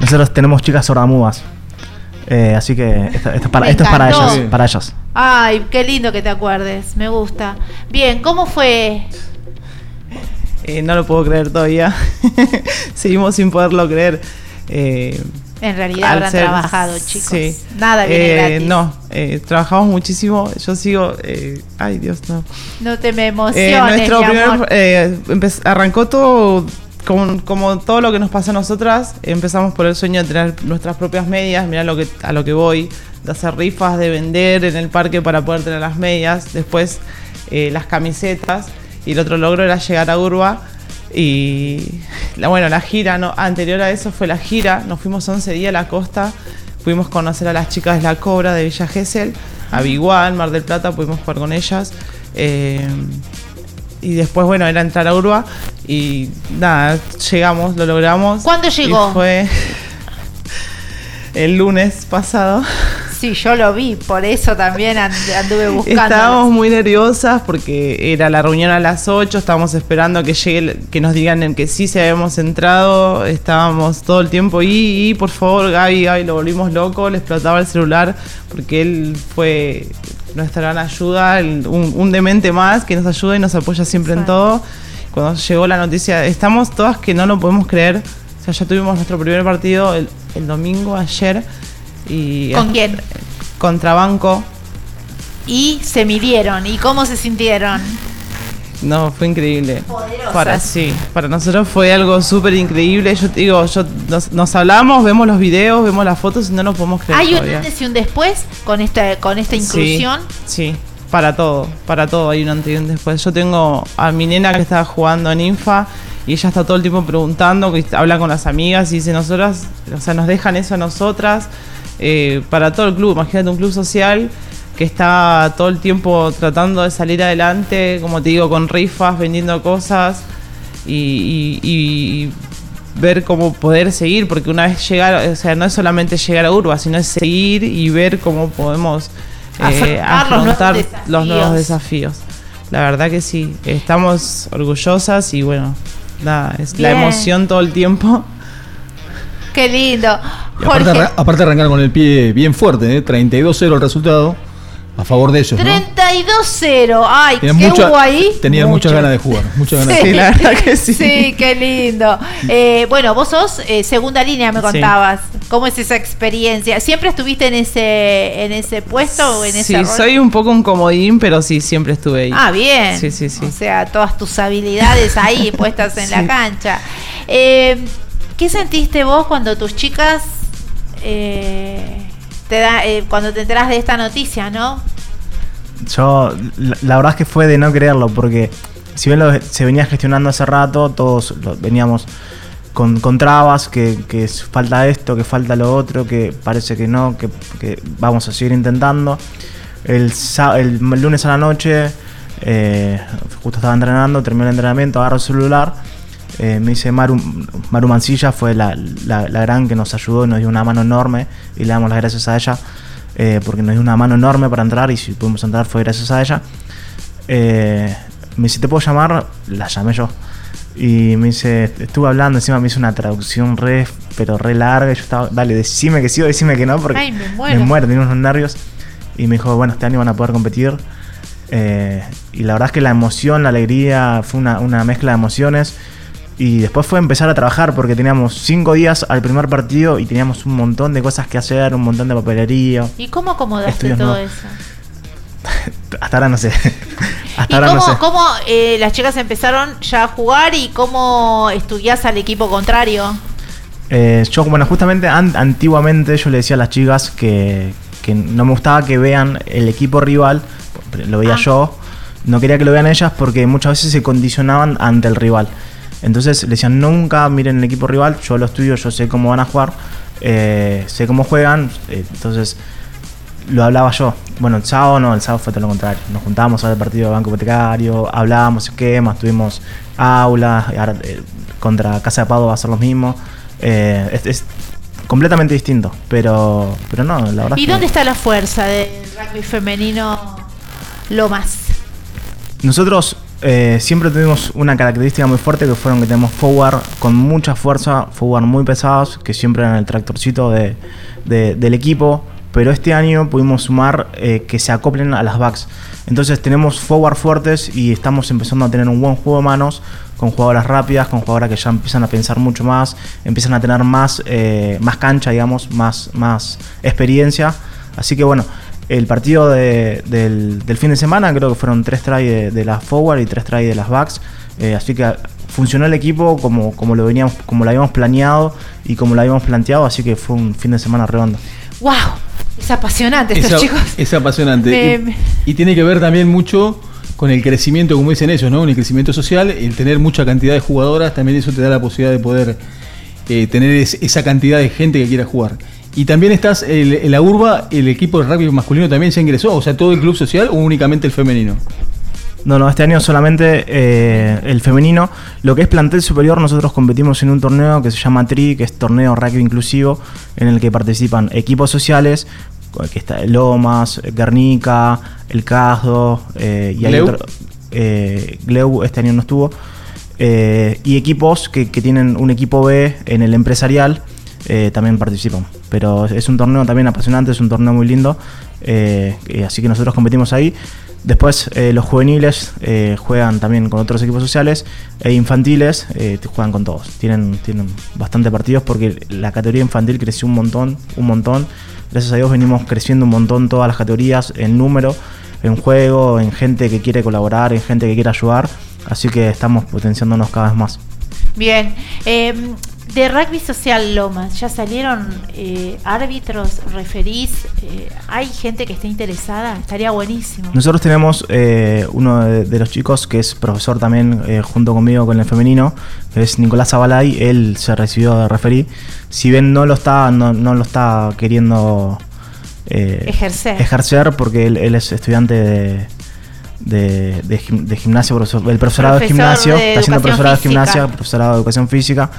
Nosotros tenemos chicas sordamudas. Eh, así que esto, esto es para, Me esto es para encantó. ellas, para ellas. Ay, qué lindo que te acuerdes, me gusta. Bien, ¿cómo fue? Eh, no lo puedo creer todavía. Seguimos sin poderlo creer. Eh, En realidad al habrán ser- trabajado, chicos. sí. Nada viene Eh, gratis. No, eh, trabajamos muchísimo. Yo sigo. eh, ay, Dios, no. No te me Eh, emociones, nuestro mi primer, eh, arrancó todo como, como todo lo que nos pasa a nosotras. Empezamos por el sueño de tener nuestras propias medias. Mira lo que, a lo que voy. De hacer rifas, de vender en el parque para poder tener las medias. Después eh, las camisetas. Y el otro logro era llegar a Urba. Y la, bueno, la gira no, anterior a eso fue la gira. Nos fuimos 11 días a la costa. Pudimos conocer a las chicas de la Cobra de Villa Gesell, a Bigual, Mar del Plata, pudimos jugar con ellas. Eh, y después, bueno, era entrar a Urba. Y nada, llegamos, lo logramos. ¿Cuándo Y llegó? fue el lunes pasado. Sí, yo lo vi, por eso también and- anduve buscando. Estábamos muy nerviosas porque era la reunión a las 8, estábamos esperando que llegue, que nos digan en que sí se habíamos entrado, estábamos todo el tiempo y, y por favor Gaby, Gaby, lo volvimos loco, le explotaba el celular porque él fue nuestra gran ayuda, el- un, un demente más que nos ayuda y nos apoya siempre en todo. Cuando llegó la noticia, estamos todas que no lo podemos creer, o sea, ya tuvimos nuestro primer partido el, el domingo, ayer. Y ¿Con quién? Contra Banco. Y se midieron. ¿Y cómo se sintieron? No, fue increíble. Para sí, para nosotros fue algo súper increíble. Yo te digo, yo nos, nos hablamos, vemos los videos, vemos las fotos y no nos podemos creer. ¿Hay un antes y un después con esta, con esta inclusión? Sí, sí, para todo, para todo hay un antes y un después. Yo tengo a mi nena que está jugando en Infa y ella está todo el tiempo preguntando, que habla con las amigas y dice, nosotras, o sea, nos dejan eso a nosotras, eh, para todo el club. Imagínate un club social que está todo el tiempo tratando de salir adelante, como te digo, con rifas, vendiendo cosas y, y- y ver cómo poder seguir, porque una vez llegar, o sea, no es solamente llegar a Urba, sino es seguir y ver cómo podemos eh, Afrontar los nuevos afrontar los nuevos desafíos. La verdad que sí, estamos orgullosas y bueno, nada, es la emoción todo el tiempo. Qué lindo. Y aparte, Jorge, arran- aparte arrancar con el pie bien fuerte, ¿eh? 32-0 el resultado, a favor de ellos. ¿no? 32-0. Ay, Tenían ¿qué mucha- hubo ahí? Tenían Mucho. muchas ganas de jugar. Muchas ganas Sí. de Sí, la verdad que sí. Sí, qué lindo. Eh, bueno, vos sos eh, segunda línea, me Sí. contabas. ¿Cómo es esa experiencia? ¿Siempre estuviste en ese en ese puesto o en ese Sí, rol? soy un poco un comodín, pero sí, siempre estuve ahí. Ah, bien. Sí, sí, sí. O sea, todas tus habilidades ahí puestas en la cancha. Eh, ¿Qué sentiste vos cuando tus chicas eh, te da, eh, cuando te enterás de esta noticia, no? Yo, la, verdad es que fue de no creerlo, porque si bien lo- se venía gestionando hace rato, todos veníamos con, trabas, que, que falta esto, que falta lo otro, que parece que no, que, vamos a seguir intentando. El, el lunes a la noche, eh, justo estaba entrenando, terminé el entrenamiento, agarro el celular, eh, me dice Maru, Maru Mancilla, fue la, la- la gran que nos ayudó, nos dio una mano enorme y le damos las gracias a ella, eh, porque nos dio una mano enorme para entrar y si pudimos entrar fue gracias a ella. Eh, me dice, ¿te puedo llamar? La llamé yo. Y me dice, estuve hablando, encima me hizo una traducción re, pero re larga. Y yo estaba, dale, decime que sí o decime que no, porque Ay, me muero. me muero, tenía unos nervios. Y me dijo, bueno, este año van a poder competir. Eh, y la verdad es que la emoción, la alegría, fue una, una mezcla de emociones. Y después fue empezar a trabajar porque teníamos cinco días al primer partido y teníamos un montón de cosas que hacer, un montón de papelería. ¿Y cómo acomodaste todo eso? Hasta ahora no sé. Hasta ¿Y ahora cómo, no sé. cómo, eh, las chicas empezaron ya a jugar y cómo estudiás al equipo contrario? Eh, yo, bueno, justamente an- antiguamente yo le decía a las chicas que, que no me gustaba que vean el equipo rival, lo veía yo, no quería que lo vean ellas porque muchas veces se condicionaban ante el rival. Entonces le decían, nunca miren el equipo rival, yo lo estudio, yo sé cómo van a jugar, eh, sé cómo juegan, eh, entonces lo hablaba yo. Bueno, el sábado no, el sábado fue todo lo contrario. Nos juntábamos a ver el partido de Banco Hipotecario, hablábamos esquemas, tuvimos aulas, eh, contra Casa de Pado va a ser lo mismo. Eh, es, es completamente distinto, pero, pero no, la verdad ¿Y es que dónde está la fuerza del rugby femenino Lomas? nosotros eh, siempre tuvimos una característica muy fuerte que fueron que tenemos forward con mucha fuerza, forward muy pesados, que siempre eran el tractorcito de, de- del equipo, pero este año pudimos sumar eh, que se acoplen a las backs. Entonces tenemos forward fuertes y estamos empezando a tener un buen juego de manos con jugadoras rápidas, con jugadoras que ya empiezan a pensar mucho más, empiezan a tener más, eh, más cancha, digamos, más, más experiencia. Así que bueno, el partido de- del, del fin de semana creo que fueron tres tries de, de las forward y tres tries de las backs. Eh, así que funcionó el equipo como, como lo veníamos, como lo habíamos planeado y como lo habíamos planteado, así que fue un fin de semana redondo. ¡Wow! Es apasionante estos Es, a- chicos. es apasionante. Me- y, tiene que ver también mucho con el crecimiento, como dicen ellos, ¿no? Con el crecimiento social, el tener mucha cantidad de jugadoras, también eso te da la posibilidad de poder eh, tener es- esa cantidad de gente que quiera jugar. Y también estás, el- en la urba, el equipo de rugby masculino también se ingresó, o sea, todo el club social o únicamente el femenino. No, no, este año solamente eh, el femenino. Lo que es plantel superior, nosotros competimos en un torneo que se llama TRI, que es torneo rugby inclusivo, en el que participan equipos sociales, que está Lomas, Guernica, El Casdo, eh, y hay Gleu. otro. eh, Gleu este año no estuvo. eh, y equipos que, que tienen un equipo B en el empresarial eh, también participan. Pero es un torneo también apasionante, es un torneo muy lindo. eh, así que nosotros competimos ahí. Después eh, los juveniles juegan también con otros equipos sociales e infantiles juegan con todos. Tienen, tienen bastante partidos porque la categoría infantil creció un montón, un montón. Gracias a Dios venimos creciendo un montón todas las categorías en número, en juego, en gente que quiere colaborar, en gente que quiere ayudar. Así que estamos potenciándonos cada vez más. Bien. Eh, de rugby social Lomas, ¿ya salieron eh, árbitros, referís? Eh, ¿Hay gente que esté interesada? Estaría buenísimo. Nosotros tenemos eh, uno de, de los chicos que es profesor también eh, junto conmigo con el femenino, que es Nicolás Zabalay, él se recibió de referí. Si bien no lo está, no, no lo está queriendo eh, Ejercer. ejercer porque él, él es estudiante de, de, de gim- de gimnasio, el profesorado de gimnasio, está haciendo profesorado de gimnasia, profesorado de educación física,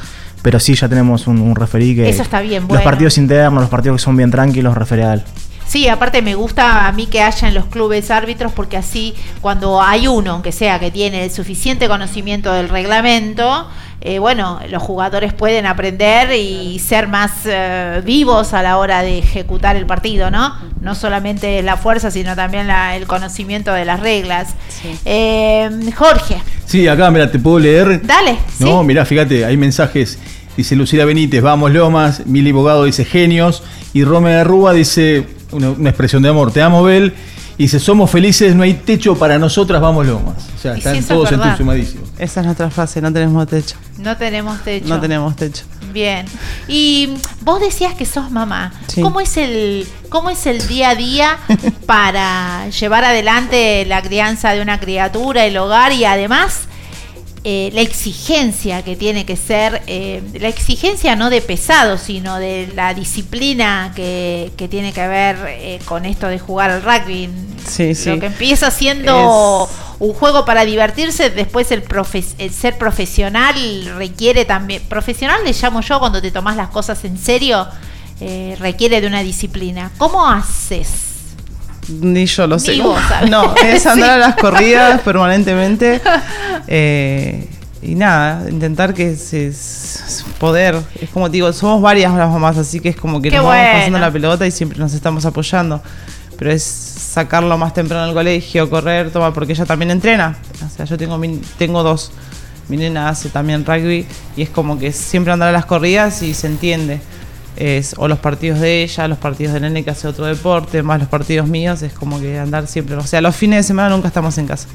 pero sí ya tenemos un, un referí que Eso está bien, los partidos internos, los partidos que son bien tranquilos, referí a él. Sí, aparte me gusta a mí que haya en los clubes árbitros porque así cuando hay uno, aunque sea que tiene el suficiente conocimiento del reglamento, eh, bueno, los jugadores pueden aprender y ser más eh, vivos a la hora de ejecutar el partido, ¿no? No solamente la fuerza, sino también la- el conocimiento de las reglas. Eh, Jorge, Sí, acá, mira, te puedo leer. dale. No, ¿sí? mirá, fíjate, hay mensajes. Dice Lucila Benítez, vamos Lomas. Mili Bogado dice genios. Y Rome de Rúa dice una, una expresión de amor, te amo Bel. Y dice, somos felices, no hay techo para nosotras, vamos Lomas. O sea, Y están es todos entusiasmadísimos. Esa es nuestra frase, no tenemos techo. No tenemos techo. No tenemos techo. Bien. Y vos decías que sos mamá. Sí. ¿Cómo es el cómo es el día a día para llevar adelante la crianza de una criatura, el hogar y además eh, la exigencia que tiene que ser, eh, la exigencia no de pesado, sino de la disciplina que, que tiene que ver eh, con esto de jugar al rugby. Sí, sí. Lo que empieza siendo un juego para divertirse, después el, profe- el ser profesional requiere también, profesional le llamo yo cuando te tomas las cosas en serio, eh, requiere de una disciplina. ¿Cómo haces? Ni yo lo sé. Vos. No, es andar Sí. a las corridas permanentemente. Eh, y nada, intentar que se poder. Es como te digo, somos varias las mamás, así que es como que Qué nos vamos pasando la pelota y siempre nos estamos apoyando. Pero es sacarlo más temprano al colegio, correr, tomar, porque ella también entrena. O sea, yo tengo, mi- tengo dos. mi nena hace también rugby y es como que siempre andar a las corridas y se entiende. Es, o los partidos de ella, los partidos de nene que hace otro deporte, más los partidos míos, es como que andar siempre. O sea, los fines de semana nunca estamos en casa.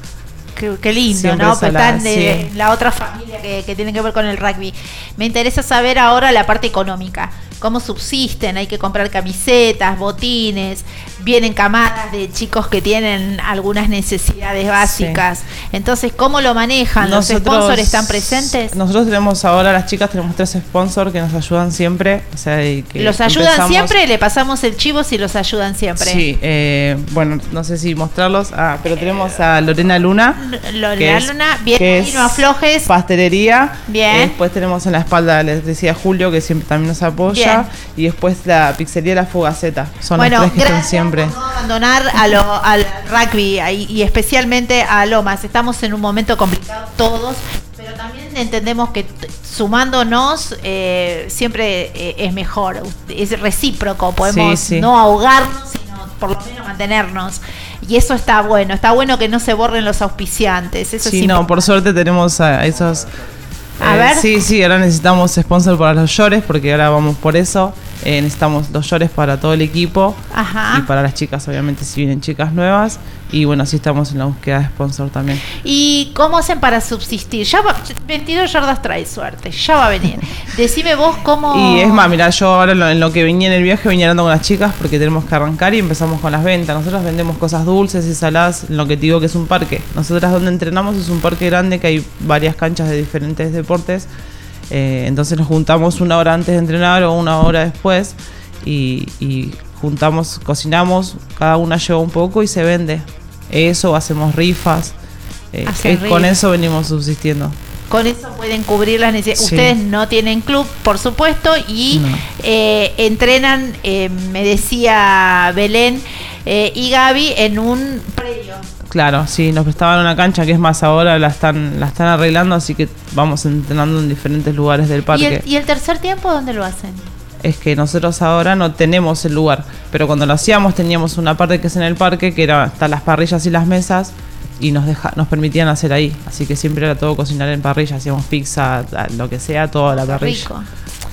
Qué, qué lindo, Siempre ¿no? es Pues la- están de sí. la otra familia que, que tiene que ver con el rugby. Me interesa saber ahora la parte económica. ¿Cómo subsisten? Hay que comprar camisetas, botines, vienen camadas de chicos que tienen algunas necesidades básicas. Entonces, ¿cómo lo manejan? ¿Los Nosotros- sponsors están presentes? Nosotros tenemos ahora, las chicas, tenemos tres sponsors que nos ayudan siempre. O sea, y que ¿Los ayudan siempre? Le pasamos el chivo si los ayudan siempre. Sí, eh, bueno, no sé si mostrarlos. Ah, pero tenemos a Lorena Luna. Lorena Luna, bien, que es no aflojes. Pastelería. Bien. Eh, después tenemos en la espalda, les decía Julio, que siempre también nos apoya. Bien. Y después la pizzería La Fugaceta. Son Bueno, las tres que están gracias siempre. abandonar a lo- al rugby y especialmente a Lomas. Estamos en un momento complicado todos, pero también entendemos que sumándonos eh, siempre eh, es mejor, es recíproco, podemos Sí, sí. no ahogarnos, sino por lo menos mantenernos. Y eso está bueno, está bueno que no se borren los auspiciantes. Eso Sí, no, por suerte tenemos a esos. A eh, ver. Sí, sí, ahora necesitamos sponsor para los llores, porque ahora vamos por eso. Eh, necesitamos los llores para todo el equipo Ajá. y para las chicas, obviamente, si vienen chicas nuevas. Y bueno, sí estamos en la búsqueda de sponsor también. ¿Y cómo hacen para subsistir? Ya va, 22 yardas trae suerte, ya va a venir. Decime vos cómo... Y es más, mira, yo ahora en lo, en lo que venía en el viaje venía hablando con las chicas porque tenemos que arrancar y empezamos con las ventas. Nosotros vendemos cosas dulces y saladas en lo que te digo que es un parque. Nosotras donde entrenamos es un parque grande que hay varias canchas de diferentes deportes. Eh, entonces nos juntamos una hora antes de entrenar o una hora después y, y juntamos, cocinamos, cada una lleva un poco y se vende. Eso, hacemos rifas. eh, eh, con eso venimos subsistiendo. Con eso pueden cubrir las necesidades. Sí. Ustedes no tienen club, por supuesto, y No. eh, entrenan, eh, me decía Belén y Gaby, en un predio. Claro, sí, nos prestaban una cancha que es más ahora la están la están arreglando, así que vamos entrenando en diferentes lugares del ¿Y parque. el, y el tercer tiempo dónde lo hacen? Es que nosotros ahora no tenemos el lugar, pero cuando lo hacíamos teníamos una parte que es en el parque, que era hasta las parrillas y las mesas, y nos deja, nos permitían hacer ahí. Así que siempre era todo cocinar en parrilla, hacíamos pizza, lo que sea, toda la parrilla. Rico.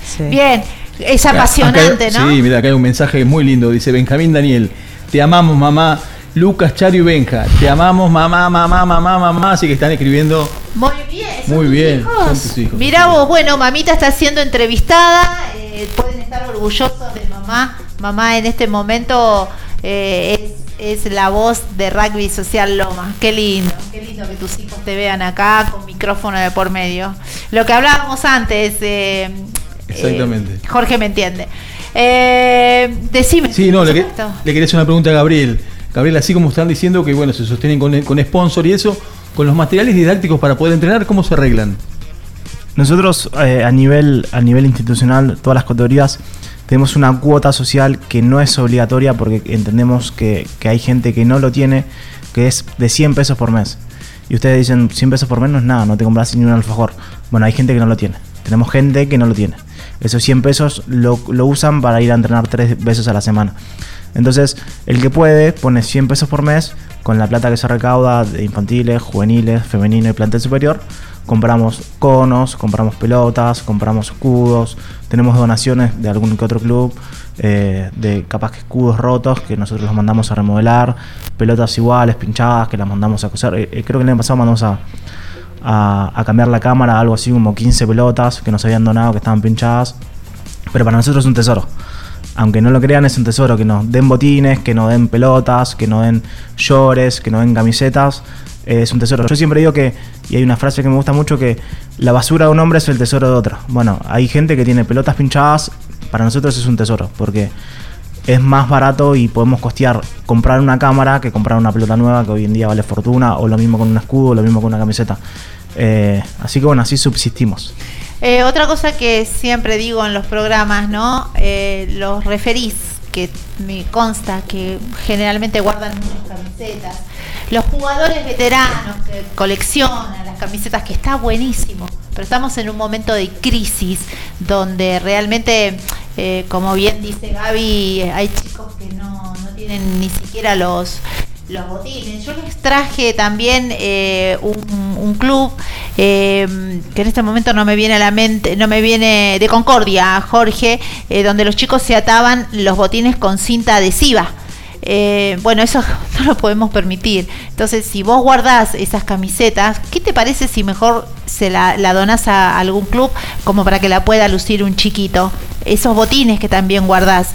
Sí. Bien, es Acá- apasionante, acá- ¿no? Sí, mira, acá hay un mensaje muy lindo. Dice Benjamín Daniel, te amamos mamá. Lucas, Chario y Benja, te amamos mamá, mamá, mamá, mamá. Así que están escribiendo Muy bien. ¿son muy tus bien. hijos? Son tus hijos. Mirá vos, bueno, mamita está siendo entrevistada, eh, pueden estar orgullosos de mamá. Mamá en este momento eh, es, es la voz de Rugby Social Loma. Qué lindo, qué lindo que tus hijos te vean acá con micrófono de por medio. Lo que hablábamos antes, eh, Exactamente. eh, Jorge me entiende. Eh, decime. Sí, no, le, que- le quería hacer una pregunta a Gabriel. Gabriel, así como están diciendo que bueno, se sostienen con, con sponsor y eso, con los materiales didácticos para poder entrenar, ¿cómo se arreglan? Nosotros eh, a, nivel, a nivel institucional, todas las categorías, tenemos una cuota social que no es obligatoria porque entendemos que, que hay gente que no lo tiene, que es de 100 pesos por mes. Y ustedes dicen, 100 pesos por mes no es nada, no te compras ni un alfajor. Bueno, hay gente que no lo tiene. Tenemos gente que no lo tiene. Esos 100 pesos lo, lo usan para ir a entrenar tres veces a la semana. Entonces, el que puede pone 100 pesos por mes con la plata que se recauda de infantiles, juveniles, femenino y plantel superior. Compramos conos, compramos pelotas, compramos escudos, tenemos donaciones de algún que otro club, eh, de capaz que escudos rotos que nosotros los mandamos a remodelar, pelotas iguales, pinchadas, que las mandamos a coser. Eh, eh, creo que el año pasado mandamos a, a, a cambiar la cámara, algo así como 15 pelotas que nos habían donado, que estaban pinchadas. Pero para nosotros es un tesoro. Aunque no lo crean, es un tesoro que nos den botines, que nos den pelotas, que nos den llores, que nos den camisetas. Eh, es un tesoro. Yo siempre digo que, y hay una frase que me gusta mucho, que la basura de un hombre es el tesoro de otro. Bueno, hay gente que tiene pelotas pinchadas, para nosotros es un tesoro, porque es más barato y podemos costear comprar una cámara que comprar una pelota nueva que hoy en día vale fortuna, o lo mismo con un escudo, o lo mismo con una camiseta. Eh, así que bueno, así subsistimos. Eh, otra cosa que siempre digo en los programas, ¿no? Eh, los referís, que me consta que generalmente guardan muchas camisetas. Los jugadores veteranos que coleccionan las camisetas, que está buenísimo. Pero estamos en un momento de crisis donde realmente, eh, como bien dice Gaby, hay chicos que no, no tienen ni siquiera los los botines. Yo les traje también eh, un, club eh, que en este momento no me viene a la mente, no me viene de Concordia, Jorge, eh, donde los chicos se ataban los botines con cinta adhesiva. Eh, bueno, eso no lo podemos permitir. Entonces, si vos guardás esas camisetas, ¿qué te parece si mejor se la, la donás a algún club como para que la pueda lucir un chiquito? Esos botines que también guardás.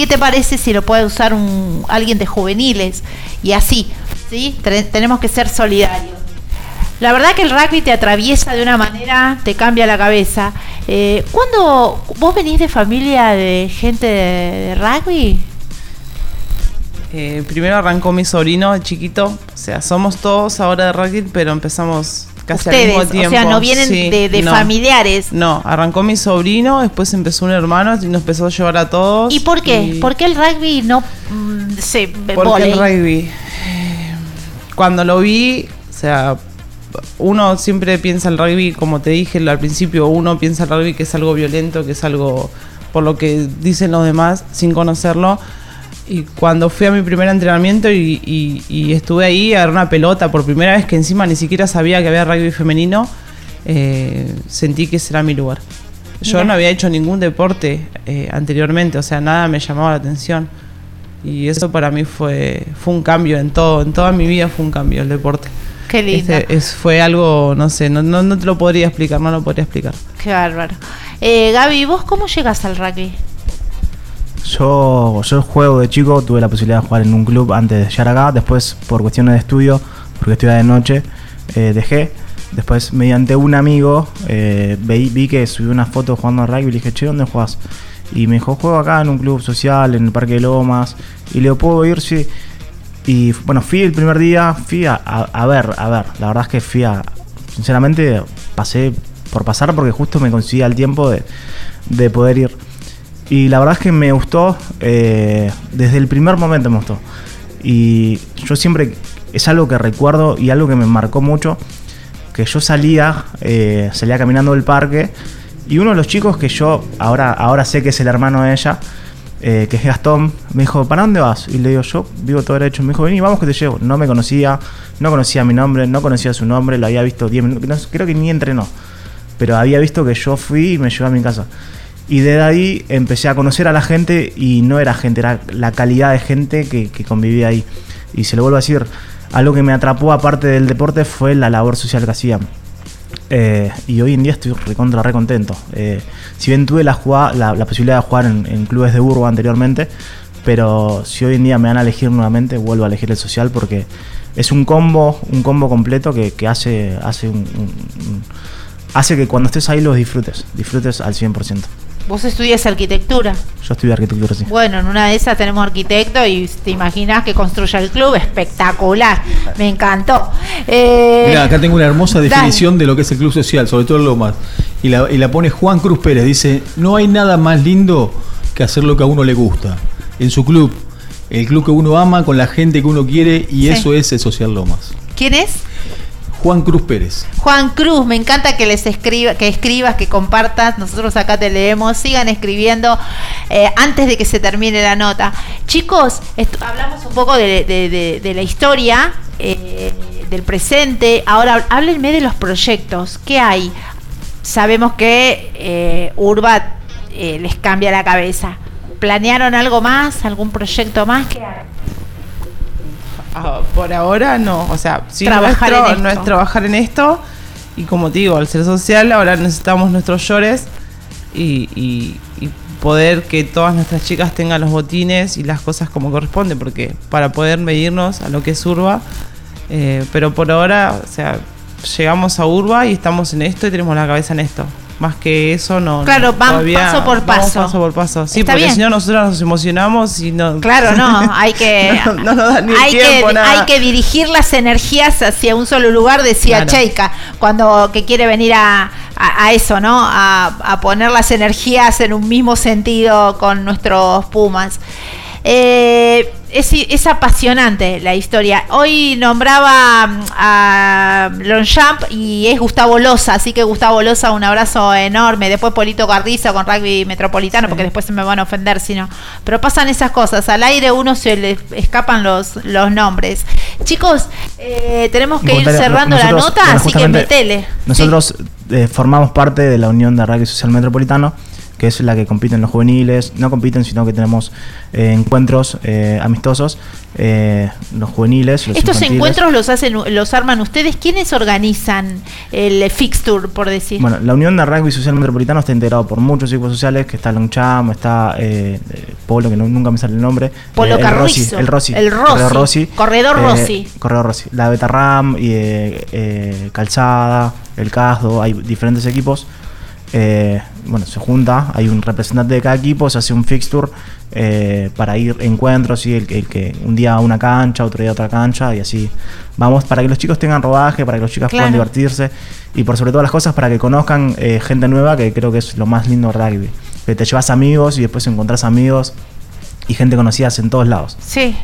¿Qué te parece si lo puede usar un, alguien de juveniles? Y así, ¿sí? Tenemos que ser solidarios. La verdad que el rugby te atraviesa de una manera, te cambia la cabeza. Eh, ¿Cuándo vos venís de familia de gente de, de rugby? Eh, primero arrancó mi sobrino, el chiquito. O sea, somos todos ahora de rugby, pero empezamos casi al Ustedes, mismo o tiempo. sea, no vienen de- de familiares. No, arrancó mi sobrino, después empezó un hermano y nos empezó a llevar a todos. ¿Y por qué? ¿Por qué el rugby no mm, se Porque vóley? el rugby. eh, Cuando lo vi, o sea, uno siempre piensa el rugby, como te dije al principio, uno piensa el rugby que es algo violento, que es algo por lo que dicen los demás sin conocerlo. Y cuando fui a mi primer entrenamiento y, y- y estuve ahí, agarré una pelota por primera vez que encima ni siquiera sabía que había rugby femenino, eh, sentí que ese era mi lugar. Yo Mira. no había hecho ningún deporte eh, anteriormente, o sea, nada me llamaba la atención. Y eso para mí fue, fue un cambio en todo, en toda mi vida fue un cambio el deporte. Qué lindo. Este, es, fue algo, no sé, no, no, no te lo podría explicar, no lo podría explicar. Qué bárbaro. Eh, Gaby, ¿vos cómo llegas al rugby? Yo, yo juego de chico, tuve la posibilidad de jugar en un club antes de llegar acá, después por cuestiones de estudio, porque estudiaba de noche, eh, dejé. Después, mediante un amigo, eh, vi, vi que subió una foto jugando al rugby y le dije, che, ¿dónde juegas? Y me dijo, juego acá en un club social, en el Parque de Lomas. Y le digo, ¿puedo ir? Sí. Y bueno, fui el primer día, fui a, a- a ver, a ver. La verdad es que fui a. Sinceramente, pasé por pasar porque justo me conseguía el tiempo de, de poder ir. Y la verdad es que me gustó, eh, desde el primer momento me gustó. Y yo siempre, es algo que recuerdo y algo que me marcó mucho, que yo salía, eh, salía caminando del parque y uno de los chicos que yo ahora, ahora sé que es el hermano de ella, eh, que es Gastón, me dijo, ¿para dónde vas? Y le digo, yo vivo todo derecho. Me dijo, vení, vamos que te llevo. No me conocía, no conocía mi nombre, no conocía su nombre, lo había visto 10 minutos, creo que ni entrenó. Pero había visto que yo fui y me llevé a mi casa. Y desde ahí empecé a conocer a la gente y no era gente, era la calidad de gente que, convivía ahí. Y se lo vuelvo a decir, algo que me atrapó aparte del deporte fue la labor social que hacían. Eh, y hoy en día estoy recontra, re contento. Eh, si bien tuve la, jugada- la, la posibilidad de jugar en, clubes de Burgo anteriormente, pero si hoy en día me van a elegir nuevamente, vuelvo a elegir el social porque es un combo, un combo completo que, hace, hace, un- hace que cuando estés ahí los disfrutes, disfrutes al 100%. Vos estudias arquitectura. Yo estudié arquitectura, sí. Bueno, en una de esas tenemos arquitecto y te imaginas que construye el club. Espectacular. Me encantó. Eh, Mirá, acá tengo una hermosa dale. definición de lo que es el club social, sobre todo en Lomas. Y la, y la pone Juan Cruz Pérez. Dice: No hay nada más lindo que hacer lo que a uno le gusta. En su club, el club que uno ama, con la gente que uno quiere, y Sí. eso es el Social Lomas. ¿Quién es? Juan Cruz Pérez. Juan Cruz, me encanta que les escriba, que escribas, que compartas. Nosotros acá te leemos. Sigan escribiendo eh, antes de que se termine la nota. Chicos, hablamos un poco de la historia, eh, del presente. Ahora háblenme de los proyectos. ¿Qué hay? Sabemos que eh, Urba eh, les cambia la cabeza. ¿Planearon algo más? ¿Algún proyecto más? ¿Qué hay? Ah, por ahora no, o sea, sí Trabajar nuestro, en esto. no es trabajar en esto y como te digo, al ser social ahora necesitamos nuestros llores y, y- y poder que todas nuestras chicas tengan los botines y las cosas como corresponde, porque para poder medirnos a lo que es Urba, eh, pero por ahora, o sea, llegamos a Urba y estamos en esto y tenemos la cabeza en esto. Más que eso no. Claro, todavía paso por vamos paso. paso por paso. Sí, Está porque si no nosotros nos emocionamos y no. Claro, no, hay que, no, no nos da ni hay, tiempo, que nada. hay que dirigir las energías hacia un solo lugar, decía Claro. Cheika, cuando que quiere venir a, a- a eso, ¿no? A, a poner las energías en un mismo sentido con nuestros Pumas. Eh, es, es apasionante la historia. Hoy nombraba mm, a Longchamp y es Gustavo Loza, así que Gustavo Loza, un abrazo enorme. Después Polito Gardiza con rugby metropolitano, porque después se me van a ofender si no. Pero pasan esas cosas, al aire uno se le escapan los, los nombres. Chicos, eh, tenemos que ir cerrando la nota, bueno, así que metele. Nosotros eh, formamos parte de la Unión de Rugby Social Metropolitano, que es la que compiten los juveniles. No compiten, sino que tenemos eh, encuentros eh, amistosos, eh, los juveniles. Los Estos infantiles. encuentros los hacen, los arman ustedes. ¿Quiénes organizan el fixture, por decir? Bueno, la Unión de Rugby Social Metropolitano está integrado por muchos equipos sociales, que está Longcham, está eh, eh, Polo, que no- nunca me sale el nombre. Polo eh, el. Rossi, el Rossi. El Rossi. Corredor Rossi. Corredor Eh, Rossi. Corredor Rossi. La Betarram, y, eh, eh, Calzada, el Casdo, hay diferentes equipos. Eh, bueno, se junta, hay un representante de cada equipo, se hace un fixture eh, para ir encuentros, y el, que- el que un día a una cancha, otro día a otra cancha, y así vamos para que los chicos tengan rodaje, para que los chicos Claro. puedan divertirse y por sobre todas las cosas para que conozcan eh, gente nueva, que creo que es lo más lindo del rugby. Que te llevas amigos y después encontrás amigos y gente conocida en todos lados. Sí.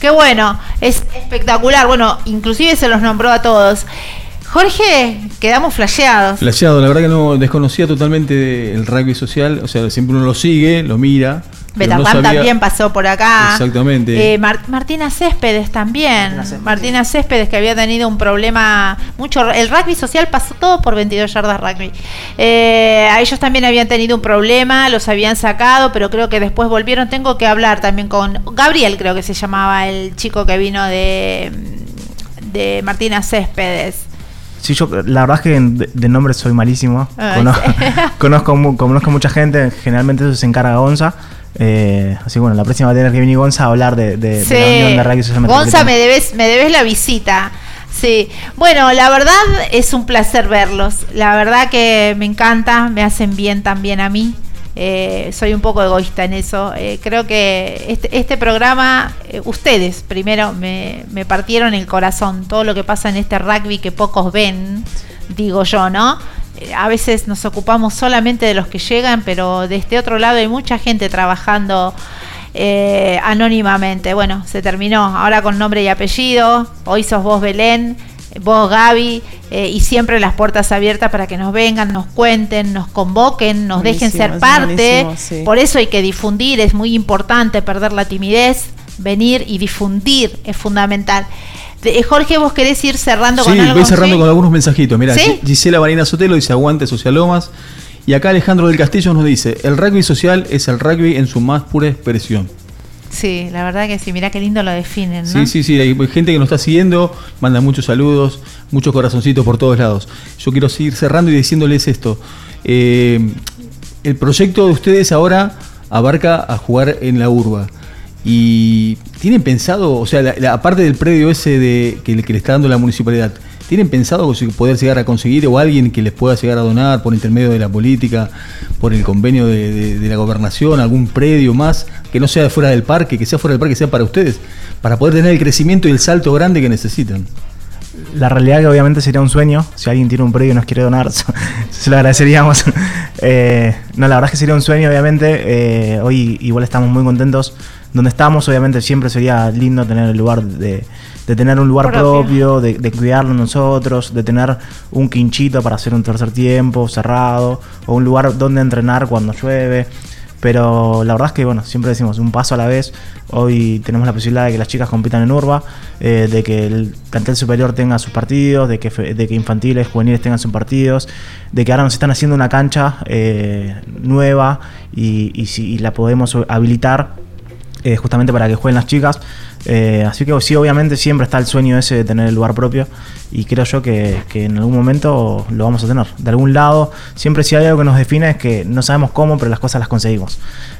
Qué bueno, es espectacular. Bueno, inclusive se los nombró a todos. Jorge, quedamos flasheados. Flasheado, la verdad que no desconocía totalmente el rugby social, o sea, siempre uno lo sigue, lo mira. pero no también pasó por acá. Exactamente. Eh, Mar- Martina Céspedes también. Martina Céspedes que había tenido un problema mucho. El rugby social pasó todo por 22 yardas rugby. Eh, a ellos también habían tenido un problema, los habían sacado, pero creo que después volvieron. Tengo que hablar también con Gabriel, creo que se llamaba el chico que vino de, de Martina Céspedes. Sí, yo la verdad es que de, de nombre soy malísimo. Sí. conozco, conozco mucha gente, generalmente eso se encarga Gonza. Eh, así que bueno, la próxima va a tener que venir Gonza a hablar de, de- de la Unión de Rugby Social Gonza, me debes, me debes la visita. Sí, bueno, la verdad es un placer verlos. La verdad que me encanta, me hacen bien también a mí. Eh, soy un poco egoísta en eso. Eh, creo que este, este programa, eh, ustedes primero me, me partieron el corazón. Todo lo que pasa en este rugby que pocos ven, digo yo, ¿no? Eh, a veces nos ocupamos solamente de los que llegan, pero de este otro lado hay mucha gente trabajando anónimamente. Bueno, se terminó. Ahora con nombre y apellido. Hoy sos vos, Belén. Vos, Gaby, eh, y siempre las puertas abiertas para que nos vengan, nos cuenten, nos convoquen, nos dejen ser parte. sí. Por eso hay que difundir, es muy importante perder la timidez, venir y difundir es fundamental. Eh, Jorge, ¿vos querés ir cerrando Sí, con algo? voy cerrando Sí. con algunos mensajitos. Mira, ¿Sí? Gisela Marina Sotelo dice aguante Socialomas. Y acá Alejandro del Castillo nos dice, el rugby social es el rugby en su más pura expresión. Sí, la verdad que sí, mirá qué lindo lo definen, ¿no? Sí, sí, sí, hay gente que nos está siguiendo, manda muchos saludos, muchos corazoncitos por todos lados. Yo quiero seguir cerrando y diciéndoles esto. Eh, el proyecto de ustedes ahora abarca a jugar en la urba. Y tienen pensado, o sea, la- aparte del predio ese de, que, le- está dando la municipalidad, ¿tienen pensado poder llegar a conseguir o alguien que les pueda llegar a donar por intermedio de la política, por el convenio de la gobernación, algún predio más, que no sea fuera del parque, que sea fuera del parque, sea para ustedes, para poder tener el crecimiento y el salto grande que necesitan? La realidad que obviamente sería un sueño. Si alguien tiene un predio y nos quiere donar, se lo agradeceríamos. Eh, no, la verdad es que sería un sueño, obviamente. Eh, hoy igual estamos muy contentos. Donde estamos, obviamente, siempre sería lindo tener el lugar de, de tener un lugar Propio. propio, de, de cuidarlo nosotros, de tener un quinchito para hacer un tercer tiempo cerrado, o un lugar donde entrenar cuando llueve. Pero la verdad es que, bueno, siempre decimos un paso a la vez. Hoy tenemos la posibilidad de que las chicas compitan en Urba, eh, de que el plantel superior tenga sus partidos, de que, de que infantiles, juveniles tengan sus partidos, de que ahora nos están haciendo una cancha eh, nueva y, si la podemos habilitar eh, justamente para que jueguen las chicas. Eh, así que sí, obviamente siempre está el sueño ese de tener el lugar propio y creo yo que, que en algún momento lo vamos a tener. De algún lado, siempre si hay algo que nos define es que no sabemos cómo, pero las cosas las conseguimos.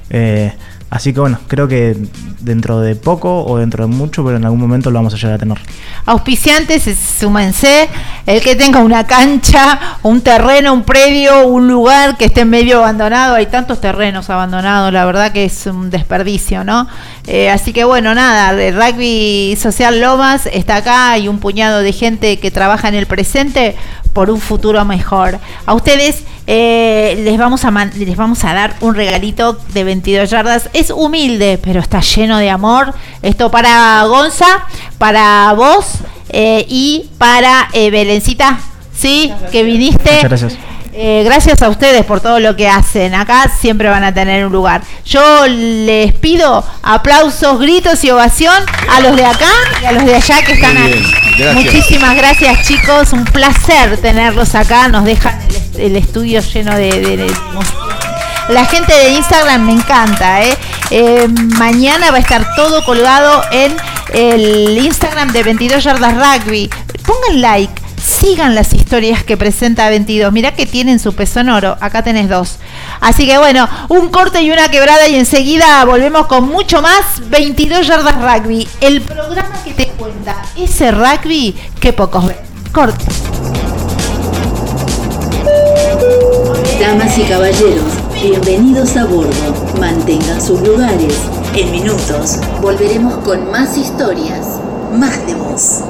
Eh, así que bueno, creo que dentro de poco o dentro de mucho, pero en algún momento lo vamos a llegar a tener. Auspiciantes, es- súmense. El que tenga una cancha, un terreno, un predio, un lugar que esté medio abandonado. Hay tantos terrenos abandonados, la verdad que es un desperdicio, ¿no? Eh, así que bueno, nada, el Rugby Social Lomas está acá. Hay un puñado de gente que trabaja en el presente por un futuro mejor. A ustedes, eh, les, vamos a man- les vamos a dar un regalito de 22 yardas. Es humilde, pero está lleno de amor. Esto para Gonza, para vos eh, y para eh, Belencita, ¿sí? Que viniste. Muchas gracias. Eh, gracias a ustedes por todo lo que hacen. Acá siempre van a tener un lugar. Yo les pido aplausos, gritos y ovación a los de acá y a los de allá que están gracias. Muchísimas gracias chicos, un placer tenerlos acá. Nos dejan el, est- el estudio lleno de, de-. La gente de Instagram me encanta. ¿eh? Eh, mañana va a estar todo colgado en el Instagram de 22 Yardas Rugby. Pongan like, sigan las historias que presenta 22. Mirá que tienen su peso en oro. Acá tenés dos. Así que bueno, un corte y una quebrada y enseguida volvemos con mucho más 22 Yardas Rugby. El programa que te cuenta ese rugby que pocos ven. Corte. Damas y caballeros, bienvenidos a bordo. Mantengan sus lugares. En minutos volveremos con más historias, más de voz.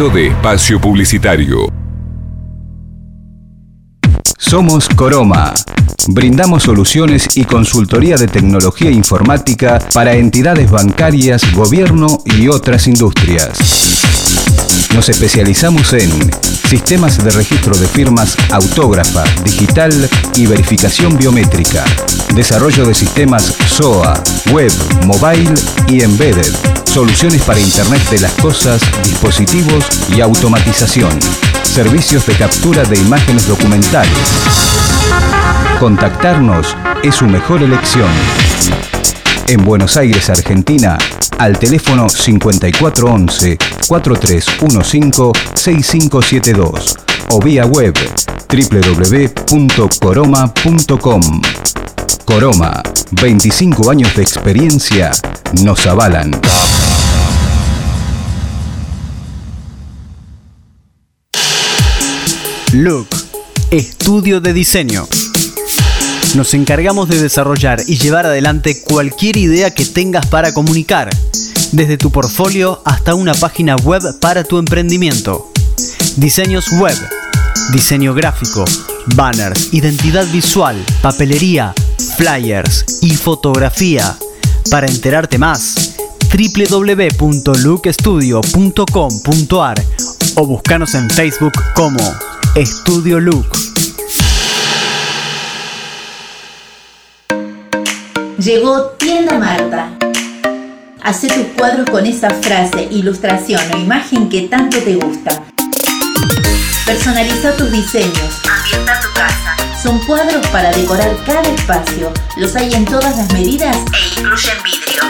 De espacio publicitario. Somos Coroma. Brindamos soluciones y consultoría de tecnología informática para entidades bancarias, gobierno y otras industrias. Nos especializamos en sistemas de registro de firmas autógrafa, digital y verificación biométrica, desarrollo de sistemas SOA, web, mobile y embedded, soluciones para Internet de las cosas, dispositivos y automatización, servicios de captura de imágenes documentales. Contactarnos es su mejor elección. En Buenos Aires, Argentina, al teléfono 5411-4315-6572 o vía web www.coroma.com. Coroma, 25 años de experiencia nos avalan. Look, estudio de diseño. Nos encargamos de desarrollar y llevar adelante cualquier idea que tengas para comunicar, desde tu portfolio hasta una página web para tu emprendimiento. Diseños web, diseño gráfico, banners, identidad visual, papelería, flyers y fotografía. Para enterarte más, www.lookstudio.com.ar o buscanos en Facebook como Estudio Look. Llegó Tienda Marta. Hacé tus cuadros con esa frase, ilustración o imagen que tanto te gusta. Personaliza tus diseños. Ambienta tu casa. Son cuadros para decorar cada espacio. Los hay en todas las medidas e incluyen vidrio.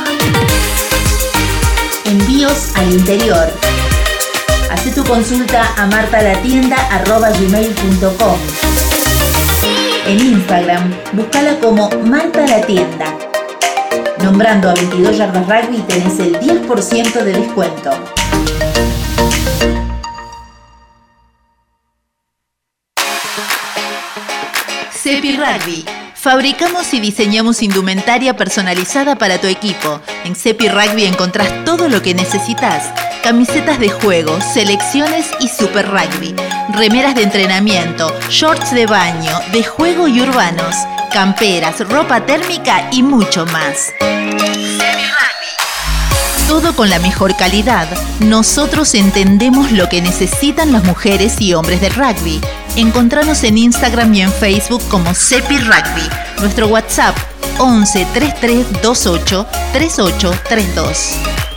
Envíos al interior. Hacé tu consulta a martalatienda.gmail.com En Instagram, búscala como Marta la Tienda. Nombrando a 22 Yardas Rugby tenés el 10% de descuento. Cepi Rugby. Fabricamos y diseñamos indumentaria personalizada para tu equipo. En Cepi Rugby encontrás todo lo que necesitas. Camisetas de juego, selecciones y super rugby. Remeras de entrenamiento, shorts de baño, de juego y urbanos. Camperas, ropa térmica y mucho más. Todo con la mejor calidad. Nosotros entendemos lo que necesitan las mujeres y hombres del rugby. Encontranos en Instagram y en Facebook como Cepi Rugby. Nuestro WhatsApp 11 33 28 38 32.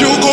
You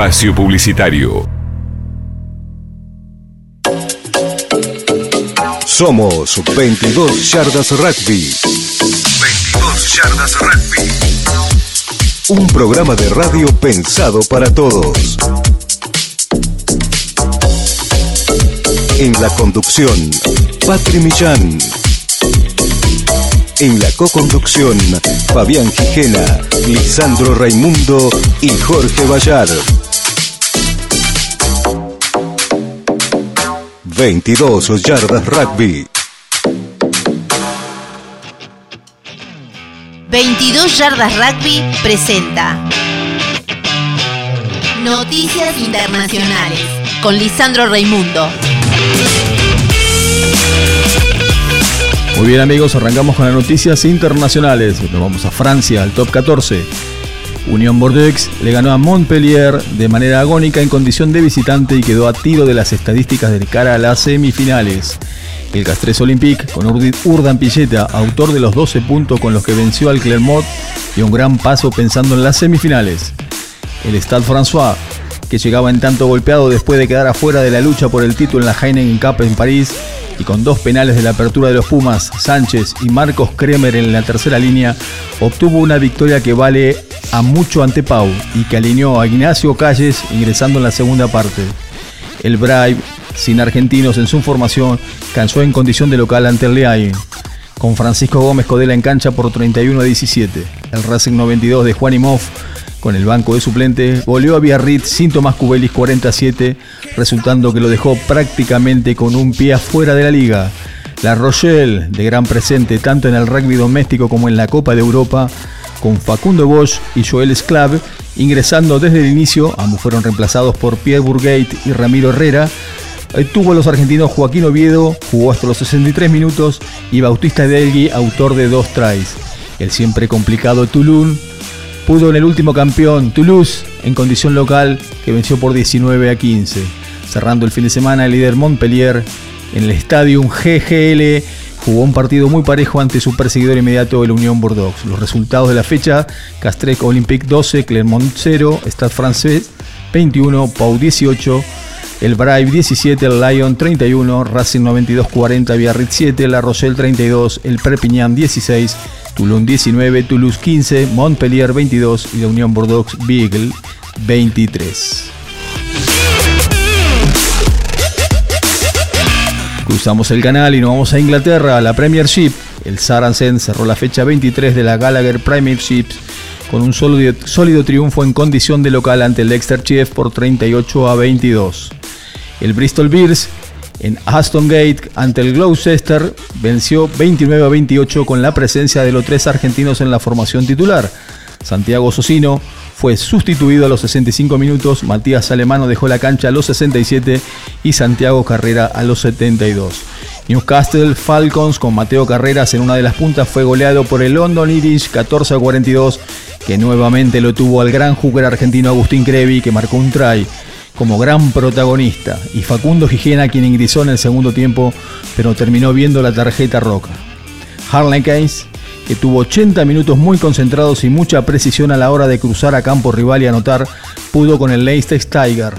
espacio publicitario. Somos 22 Yardas Rugby. 22 Yardas Rugby. Un programa de radio pensado para todos. En la conducción, Patri Millán. En la co-conducción, Fabián Gijena, Lisandro Raimundo y Jorge Bayar. 22 Yardas Rugby. 22 Yardas Rugby presenta Noticias Internacionales con Lisandro Raimundo. Muy bien amigos, arrancamos con las noticias internacionales. Nos vamos a Francia, al top 14. Unión Bordeaux le ganó a Montpellier de manera agónica en condición de visitante y quedó a tiro de las estadísticas de cara a las semifinales. El Castres Olympique, con Urdan Pilleta, autor de los 12 puntos con los que venció al Clermont, dio un gran paso pensando en las semifinales. El Stade François, que llegaba en tanto golpeado después de quedar afuera de la lucha por el título en la Heineken Cup en París, y con dos penales de la apertura de los Pumas, Sánchez y Marcos Kremer en la tercera línea, obtuvo una victoria que vale a mucho ante Pau y que alineó a Ignacio Calles ingresando en la segunda parte. El Brive, sin argentinos en su formación, cansó en condición de local ante el Leain, con Francisco Gómez Codela en cancha por 31 a 17. El Racing 92 de Juan Imhoff con el banco de suplente, goleó a Biarritz sin Tomás Cubelis 47, resultando que lo dejó prácticamente con un pie afuera de la liga. La Rochelle, de gran presente tanto en el rugby doméstico como en la Copa de Europa, con Facundo Bosch y Joel Sclav, ingresando desde el inicio, ambos fueron reemplazados por Pierre Burgate y Ramiro Herrera. Tuvo a los argentinos Joaquín Oviedo, jugó hasta los 63 minutos, y Bautista Delgui, autor de dos tries. El siempre complicado Toulon pudo en el último campeón Toulouse en condición local que venció por 19 a 15. Cerrando el fin de semana el líder Montpellier en el estadio GGL jugó un partido muy parejo ante su perseguidor inmediato el Unión Bordeaux. Los resultados de la fecha, Castrec Olympique 12, Clermont 0, Stade Francés 21, Pau 18, el Brive 17, el Lyon 31, Racing 92 40, Biarritz 7, La Rochelle 32, el Perpignan 16, Toulon 19, Toulouse 15, Montpellier 22 y la Unión Bordeaux Beagle 23. Cruzamos el canal y nos vamos a Inglaterra, a la Premiership. El Saracen cerró la fecha 23 de la Gallagher Premiership con un sólido, sólido triunfo en condición de local ante el Leicester Chief por 38 a 22. El Bristol Bears en Aston Gate ante el Gloucester venció 29 a 28 con la presencia de los tres argentinos en la formación titular. Santiago Sosino fue sustituido a los 65 minutos, Matías Alemano dejó la cancha a los 67 y Santiago Carrera a los 72. Newcastle Falcons con Mateo Carreras en una de las puntas fue goleado por el London Irish 14 a 42, que nuevamente lo tuvo al gran jugador argentino Agustín Crevi que marcó un try como gran protagonista y Facundo Gijena quien ingresó en el segundo tiempo pero terminó viendo la tarjeta roca. Harlan Keynes que tuvo 80 minutos muy concentrados y mucha precisión a la hora de cruzar a campo rival y anotar, pudo con el Leicester Tiger,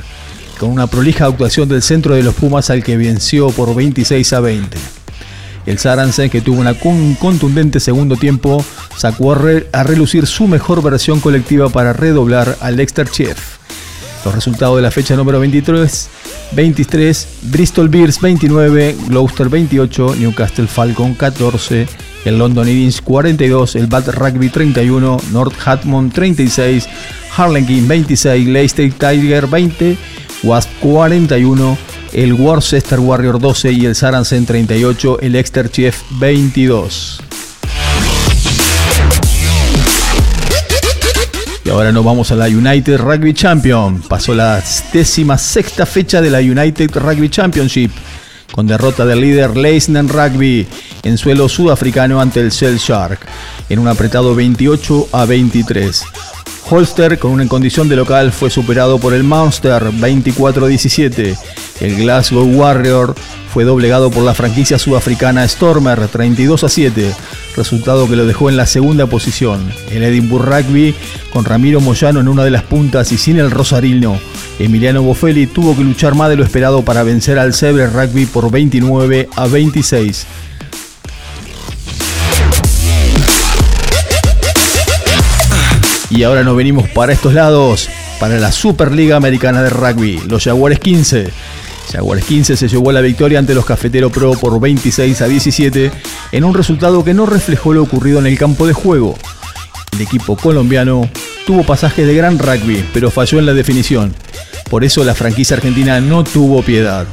con una prolija actuación del centro de los Pumas al que venció por 26 a 20. El Saracen, que tuvo un contundente segundo tiempo, sacó a, relucir su mejor versión colectiva para redoblar al Leicester Chief. Los resultados de la fecha número 23, 23, Bristol Bears 29, Gloucester 28, Newcastle Falcon 14, el London Irish 42, el Bad Rugby 31, North Hatmont 36, Harlingen 26, Leicester Tiger 20, Wasp 41, el Worcester Warrior 12 y el Saracen 38, el Exeter Chief 22. Y ahora nos vamos a la United Rugby Champion. Pasó la décima sexta fecha de la United Rugby Championship con derrota del líder Leisner Rugby en suelo sudafricano ante el Shell Shark en un apretado 28 a 23. Holster, con una condición de local, fue superado por el Monster 24-17. El Glasgow Warrior fue doblegado por la franquicia sudafricana Stormer 32 a 7, resultado que lo dejó en la segunda posición. El Edinburgh Rugby, con Ramiro Moyano en una de las puntas y sin el Rosarino, Emiliano Boffelli tuvo que luchar más de lo esperado para vencer al Sebre Rugby por 29 a 26. Y ahora nos venimos para estos lados, para la Superliga Americana de Rugby, los Jaguares 15. Jaguares 15 se llevó la victoria ante los Cafeteros Pro por 26 a 17 en un resultado que no reflejó lo ocurrido en el campo de juego. El equipo colombiano tuvo pasajes de gran rugby, pero falló en la definición. Por eso la franquicia argentina no tuvo piedad.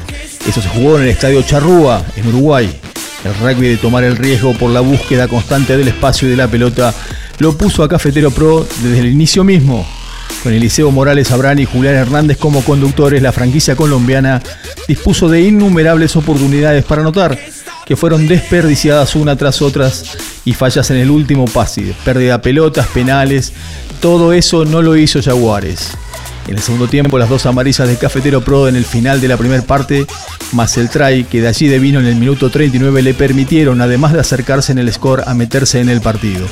Eso se jugó en el Estadio Charrúa, en Uruguay. El rugby de tomar el riesgo por la búsqueda constante del espacio y de la pelota lo puso a Cafetero Pro desde el inicio mismo. Con Eliseo Morales Abrán y Julián Hernández como conductores, la franquicia colombiana dispuso de innumerables oportunidades para anotar, que fueron desperdiciadas una tras otras y fallas en el último pase, pérdida de pelotas, penales, todo eso no lo hizo Jaguares. En el segundo tiempo, las dos amarillas de Cafetero Pro en el final de la primera parte, más el try que de allí de vino en el minuto 39 le permitieron, además de acercarse en el score, a meterse en el partido.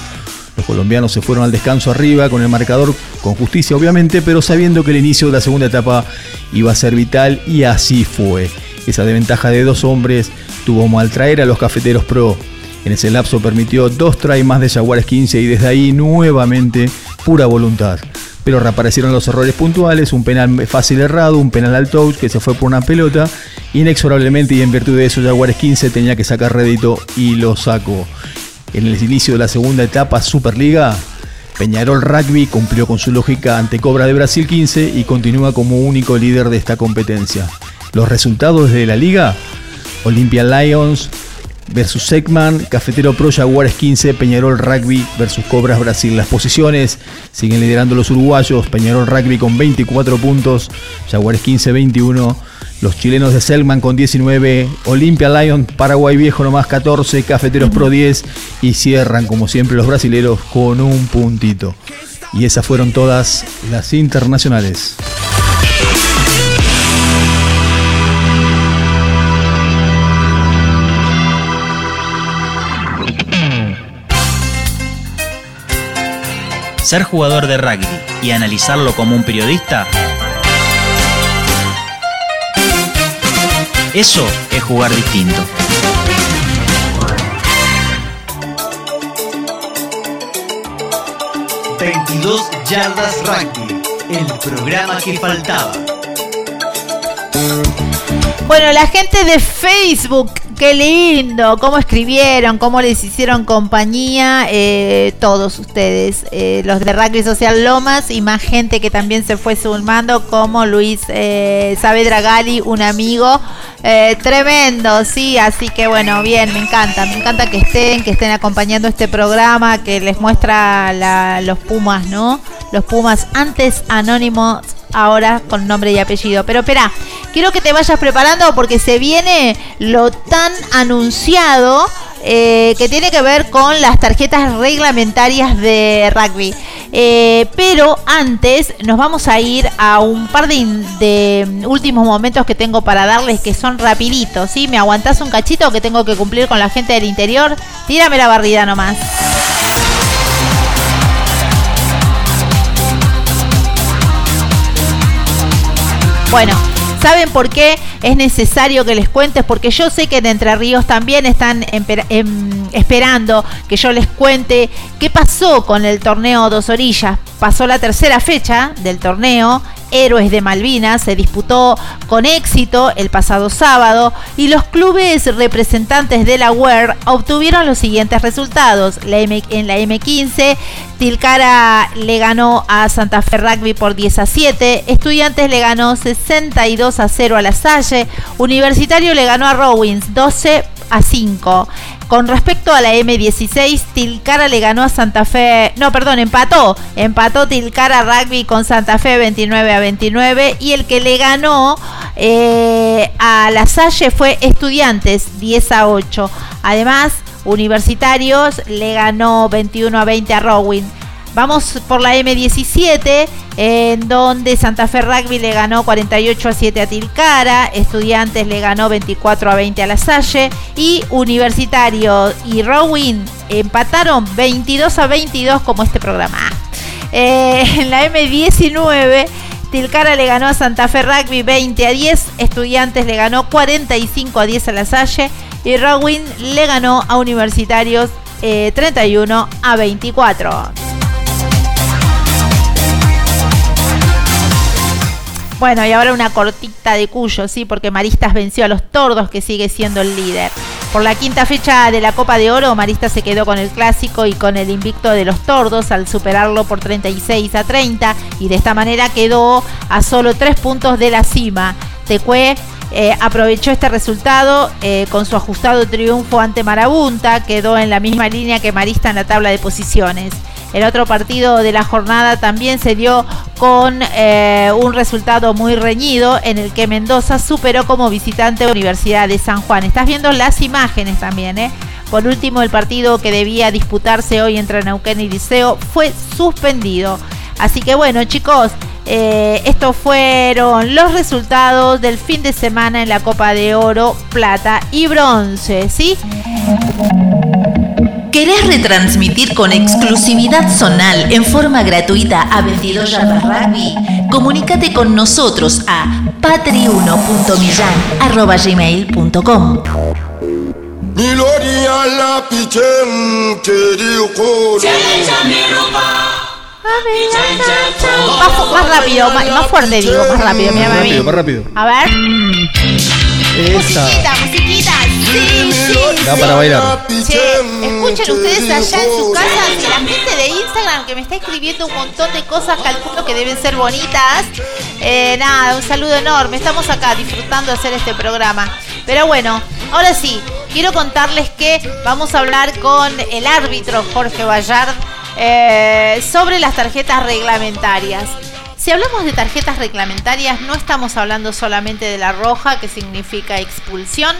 Los colombianos se fueron al descanso arriba con el marcador con justicia obviamente, pero sabiendo que el inicio de la segunda etapa iba a ser vital y así fue. Esa desventaja de dos hombres tuvo mal traer a los cafeteros pro. En ese lapso permitió dos tries más de Jaguares 15 y desde ahí nuevamente pura voluntad. Pero reaparecieron los errores puntuales, un penal fácil errado, un penal al touch que se fue por una pelota. Inexorablemente y en virtud de eso Jaguares 15 tenía que sacar rédito y lo sacó. En el inicio de la segunda etapa Superliga, Peñarol Rugby cumplió con su lógica ante Cobra de Brasil 15 y continúa como único líder de esta competencia. Los resultados de la liga, Olympia Lions versus Segman, Cafetero Pro Jaguares 15, Peñarol Rugby versus Cobras Brasil. Las posiciones siguen liderando los uruguayos, Peñarol Rugby con 24 puntos, Jaguares 15 21, los chilenos de Selman con 19, Olympia Lions, Paraguay Viejo nomás 14, Cafeteros Pro 10 y cierran como siempre los brasileros con un puntito. Y esas fueron todas las internacionales. Ser jugador de rugby y analizarlo como un periodista, eso es jugar distinto. ...22 Yardas Rugby, el programa que faltaba. Bueno, la gente de Facebook, qué lindo, cómo escribieron, cómo les hicieron compañía, eh, todos ustedes, eh, los de Rugby Social Lomas y más gente que también se fue sumando, como Luis eh, Saavedra Gali, un amigo eh, tremendo, sí, así que bueno, bien, me encanta, me encanta que estén, que estén acompañando este programa que les muestra los Pumas, ¿no? Los Pumas antes anónimos ahora con nombre y apellido. Pero espera, quiero que te vayas preparando porque se viene lo tan anunciado eh, que tiene que ver con las tarjetas reglamentarias de rugby. Eh, pero antes nos vamos a ir a un par de, últimos momentos que tengo para darles que son rapiditos, ¿sí? ¿Me aguantás un cachito que tengo que cumplir con la gente del interior? Tírame la barrida nomás. Bueno, ¿saben por qué es necesario que les cuentes? Porque yo sé que en Entre Ríos también están em, esperando que yo les cuente qué pasó con el torneo Dos Orillas. Pasó la tercera fecha del torneo. Héroes de Malvinas se disputó con éxito el pasado sábado y los clubes representantes de la UER obtuvieron los siguientes resultados. La M- en la M15, Tilcara le ganó a Santa Fe Rugby por 10 a 7, Estudiantes le ganó 62 a 0 a La Salle, Universitario le ganó a Rowings 12 a 5. Con respecto a la M16, Tilcara le ganó a Santa Fe, no, perdón, empató, empató Tilcara Rugby con Santa Fe 29 a 29 y el que le ganó eh, a La Salle fue Estudiantes 10 a 8. Además, Universitarios le ganó 21 a 20 a Rowing. Vamos por la M17, en donde Santa Fe Rugby le ganó 48 a 7 a Tilcara, Estudiantes le ganó 24 a 20 a La Salle y Universitario y Rowing empataron 22 a 22 como este programa. Eh, en la M19, Tilcara le ganó a Santa Fe Rugby 20 a 10, Estudiantes le ganó 45 a 10 a La Salle y Rowing le ganó a Universitarios eh, 31 a 24. Bueno, y ahora una cortita de Cuyo, sí, porque Maristas venció a los Tordos, que sigue siendo el líder. Por la quinta fecha de la Copa de Oro, Maristas se quedó con el clásico y con el invicto de los Tordos al superarlo por 36 a 30 y de esta manera quedó a solo tres puntos de la cima. Tecue eh, aprovechó este resultado eh, con su ajustado triunfo ante Marabunta, quedó en la misma línea que Marista en la tabla de posiciones. El otro partido de la jornada también se dio con eh, un resultado muy reñido en el que Mendoza superó como visitante a Universidad de San Juan. Estás viendo las imágenes también, ¿eh? Por último, el partido que debía disputarse hoy entre Neuquén y Liceo fue suspendido. Así que bueno, chicos, eh, estos fueron los resultados del fin de semana en la Copa de Oro, Plata y Bronce, ¿sí? ¿Querés retransmitir con exclusividad zonal en forma gratuita a 22 yardas rugby? Comunícate con nosotros a patri1.millan.gmail.com Más, más rápido, más, más fuerte digo, más rápido, mira, Más mami. rápido, más rápido. A ver. Esa. Musiquita, musiquita. Sí, sí. Da para bailar. Che, escuchen ustedes allá en su casa que la gente de Instagram que me está escribiendo un montón de cosas, calculo que deben ser bonitas. Eh, nada, un saludo enorme. Estamos acá disfrutando de hacer este programa. Pero bueno, ahora sí, quiero contarles que vamos a hablar con el árbitro Jorge Ballard eh, sobre las tarjetas reglamentarias. Si hablamos de tarjetas reglamentarias, no estamos hablando solamente de la roja, que significa expulsión.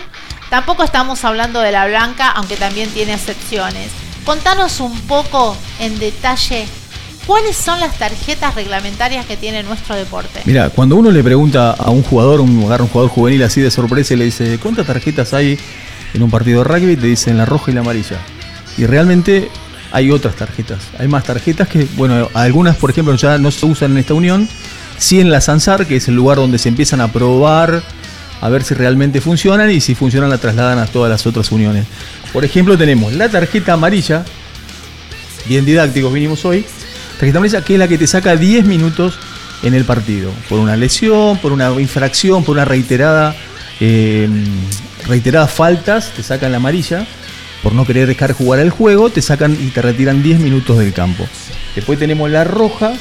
Tampoco estamos hablando de la blanca, aunque también tiene excepciones. Contanos un poco en detalle cuáles son las tarjetas reglamentarias que tiene nuestro deporte. Mira, cuando uno le pregunta a un jugador, un, un jugador juvenil así de sorpresa y le dice, ¿cuántas tarjetas hay en un partido de rugby? Te dicen la roja y la amarilla. Y realmente hay otras tarjetas. Hay más tarjetas que, bueno, algunas, por ejemplo, ya no se usan en esta unión. Sí en la Sansar, que es el lugar donde se empiezan a probar, a ver si realmente funcionan y si funcionan la trasladan a todas las otras uniones. Por ejemplo, tenemos la tarjeta amarilla, bien didácticos vinimos hoy. Tarjeta amarilla que es la que te saca 10 minutos en el partido. Por una lesión, por una infracción, por una reiterada, eh, reiteradas faltas, te sacan la amarilla. Por no querer dejar jugar el juego, te sacan y te retiran 10 minutos del campo. Después tenemos la roja.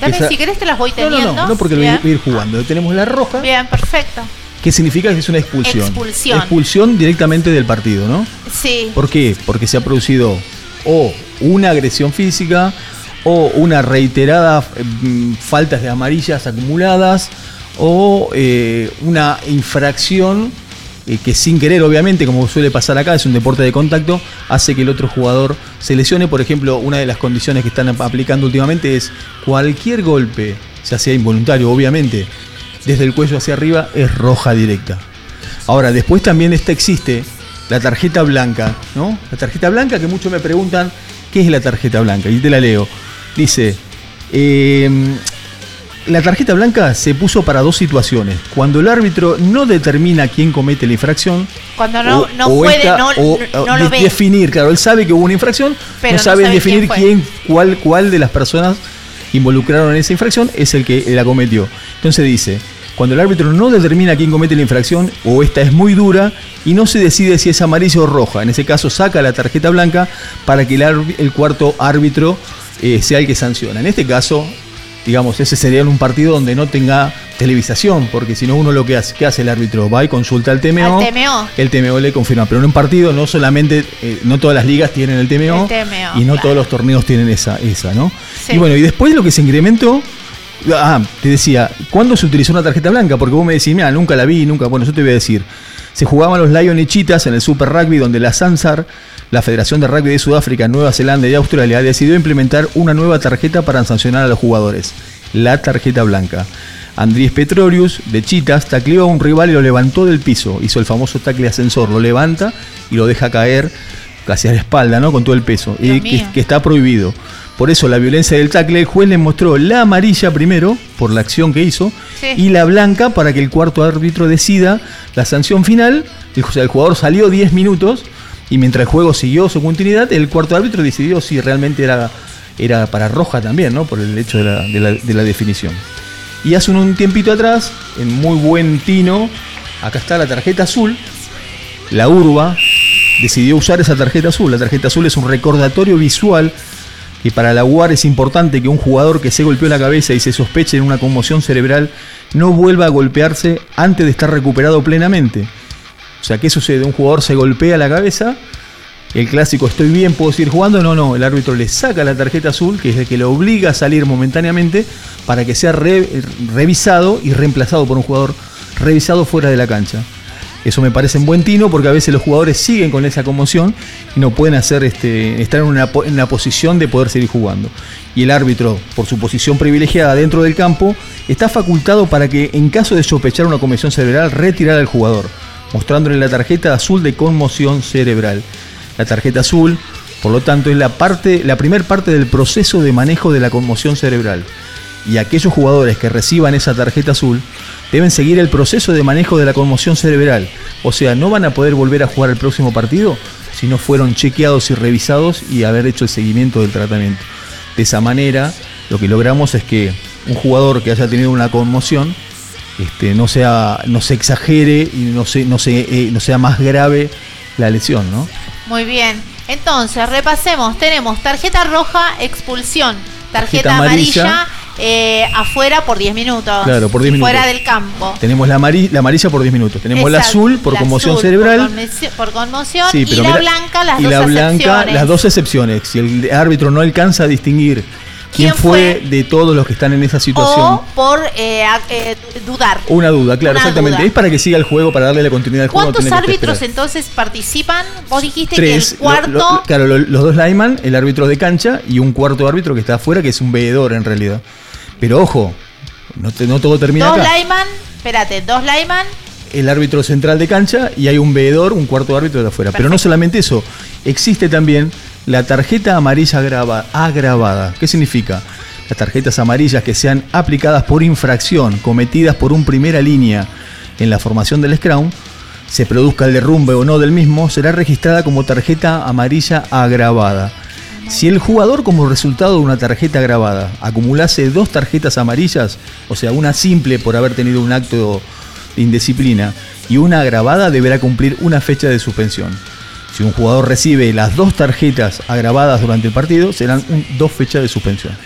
Esa- si querés te las voy No, teniendo. no, no, no, porque lo voy a ir jugando. Tenemos la roja, Bien, perfecto. que significa que es una expulsión. Expulsión. Expulsión directamente del partido, ¿no? Sí. ¿Por qué? Porque se ha producido o una agresión física o una reiterada mm, faltas de amarillas acumuladas o eh, una infracción eh, que sin querer, obviamente, como suele pasar acá, es un deporte de contacto, hace que el otro jugador se lesione. Por ejemplo, una de las condiciones que están ap- aplicando últimamente es cualquier golpe, ya sea involuntario, obviamente, desde el cuello hacia arriba, es roja directa. Ahora, después también esta existe la tarjeta blanca, ¿no? La tarjeta blanca que muchos me preguntan, ¿qué es la tarjeta blanca? Y te la leo. Dice, eh, la tarjeta blanca se puso para dos situaciones. Cuando el árbitro no determina quién comete la infracción, Cuando no, o- no o puede, esta- no, o- no, lo de- ve. definir, claro, él sabe que hubo una infracción, Pero no sabe sabe definir quién cuál, cuál de las personas involucraron en esa infracción es el que la cometió. Entonces dice, cuando el árbitro no determina quién comete la infracción o esta es muy dura y no se decide si es amarilla o roja, en ese caso saca la tarjeta blanca para que el cuarto árbitro eh, sea el que sanciona. En este caso, digamos, ese sería un partido donde no tenga televisación, porque si no uno lo que hace, ¿qué hace el árbitro? Va y consulta al TMO. Al TMO. El TMO le confirma, pero en un partido no solamente, eh, no todas las ligas tienen el TMO, El TMO, y no claro. todos los torneos tienen esa, esa, ¿no? Sí. Y bueno, y después lo que se incrementó, ah, te decía, ¿cuándo se utilizó una tarjeta blanca? Porque vos me decís, mira, nunca la vi, nunca, bueno, yo te voy a decir, se jugaban los Lion y Chitas en el Super Rugby, donde la Sansar la Federación de Rugby de Sudáfrica, Nueva Zelanda y Australia decidió implementar una nueva tarjeta para sancionar a los jugadores, la tarjeta blanca. Andrés Petrorius, de Chitas, tacleó a un rival y lo levantó del piso. Hizo el famoso tacle ascensor, lo levanta y lo deja caer casi a la espalda, ¿no? Con todo el peso. Y que, que está prohibido. Por eso la violencia del tackle, el juez le mostró la amarilla primero, por la acción que hizo, Sí. y la blanca para que el cuarto árbitro decida la sanción final. El, o sea, el jugador salió 10 minutos y mientras el juego siguió su continuidad, el cuarto árbitro decidió si realmente era, era para roja también, ¿no? Por el hecho de la, de la- de la definición. Y hace un, un tiempito atrás, en muy buen tino, acá está la tarjeta azul, la urba decidió usar esa tarjeta azul. La tarjeta azul es un recordatorio visual que para la UAR es importante que un jugador que se golpeó la cabeza y se sospeche de una conmoción cerebral no vuelva a golpearse antes de estar recuperado plenamente. O sea, ¿qué sucede? Un jugador se golpea la cabeza, el clásico estoy bien, puedo seguir jugando. No, no, el árbitro le saca la tarjeta azul, que es el que lo obliga a salir momentáneamente para que sea re- revisado y reemplazado por un jugador revisado fuera de la cancha. Eso me parece en buen tino porque a veces los jugadores siguen con esa conmoción y no pueden hacer este, estar en una, en posición de poder seguir jugando. Y el árbitro, por su posición privilegiada dentro del campo, está facultado para que en caso de sospechar una conmoción cerebral retirar al jugador, mostrándole la tarjeta azul de conmoción cerebral. La tarjeta azul, por lo tanto, es la parte, la primer parte del proceso de manejo de la conmoción cerebral. Y aquellos jugadores que reciban esa tarjeta azul deben seguir el proceso de manejo de la conmoción cerebral. O sea, no van a poder volver a jugar el próximo partido si no fueron chequeados y revisados y haber hecho el seguimiento del tratamiento. De esa manera, lo que logramos es que un jugador que haya tenido una conmoción este, no, sea, no se exagere y no, se, no, se, eh, no sea más grave la lesión, ¿no? Muy bien. Entonces, repasemos. Tenemos tarjeta roja, expulsión. Tarjeta, Tarjeta amarilla, amarilla. eh, afuera por 10 minutos. Claro, por 10 Fuera minutos. del campo. Tenemos la, amari- la amarilla por 10 minutos, tenemos la azul por la conmoción azul cerebral. Por, conmoción- Sí, y la mira- blanca, las y dos la blanca, excepciones. las dos excepciones. Si el árbitro no alcanza a distinguir quién, ¿Quién fue, de todos los que están en esa situación, O por eh, eh, dudar. una duda, claro, Una exactamente. duda. Es para que siga el juego, para darle la continuidad al juego. ¿Cuántos árbitros entonces participan? Vos dijiste Tres. que el cuarto. Lo- lo- claro, lo- los dos lineman, el árbitro de cancha y un cuarto árbitro que está afuera, que es un veedor en realidad. Pero ojo, no, te- no todo termina dos acá. lineman, espérate, dos lineman, el árbitro central de cancha y hay un veedor, un cuarto árbitro de afuera. Pero no solamente eso, existe también la tarjeta amarilla agrava- agravada. ¿Qué significa? Las tarjetas amarillas que sean aplicadas por infracción cometidas por un primera línea en la formación del Scrum, se produzca el derrumbe o no del mismo, será registrada como tarjeta amarilla agravada. Si el jugador como resultado de una tarjeta agravada acumulase dos tarjetas amarillas, o sea, una simple por haber tenido un acto de indisciplina y una agravada deberá cumplir una fecha de suspensión. Si un jugador recibe las dos tarjetas agravadas durante el partido, serán dos fechas de suspensión.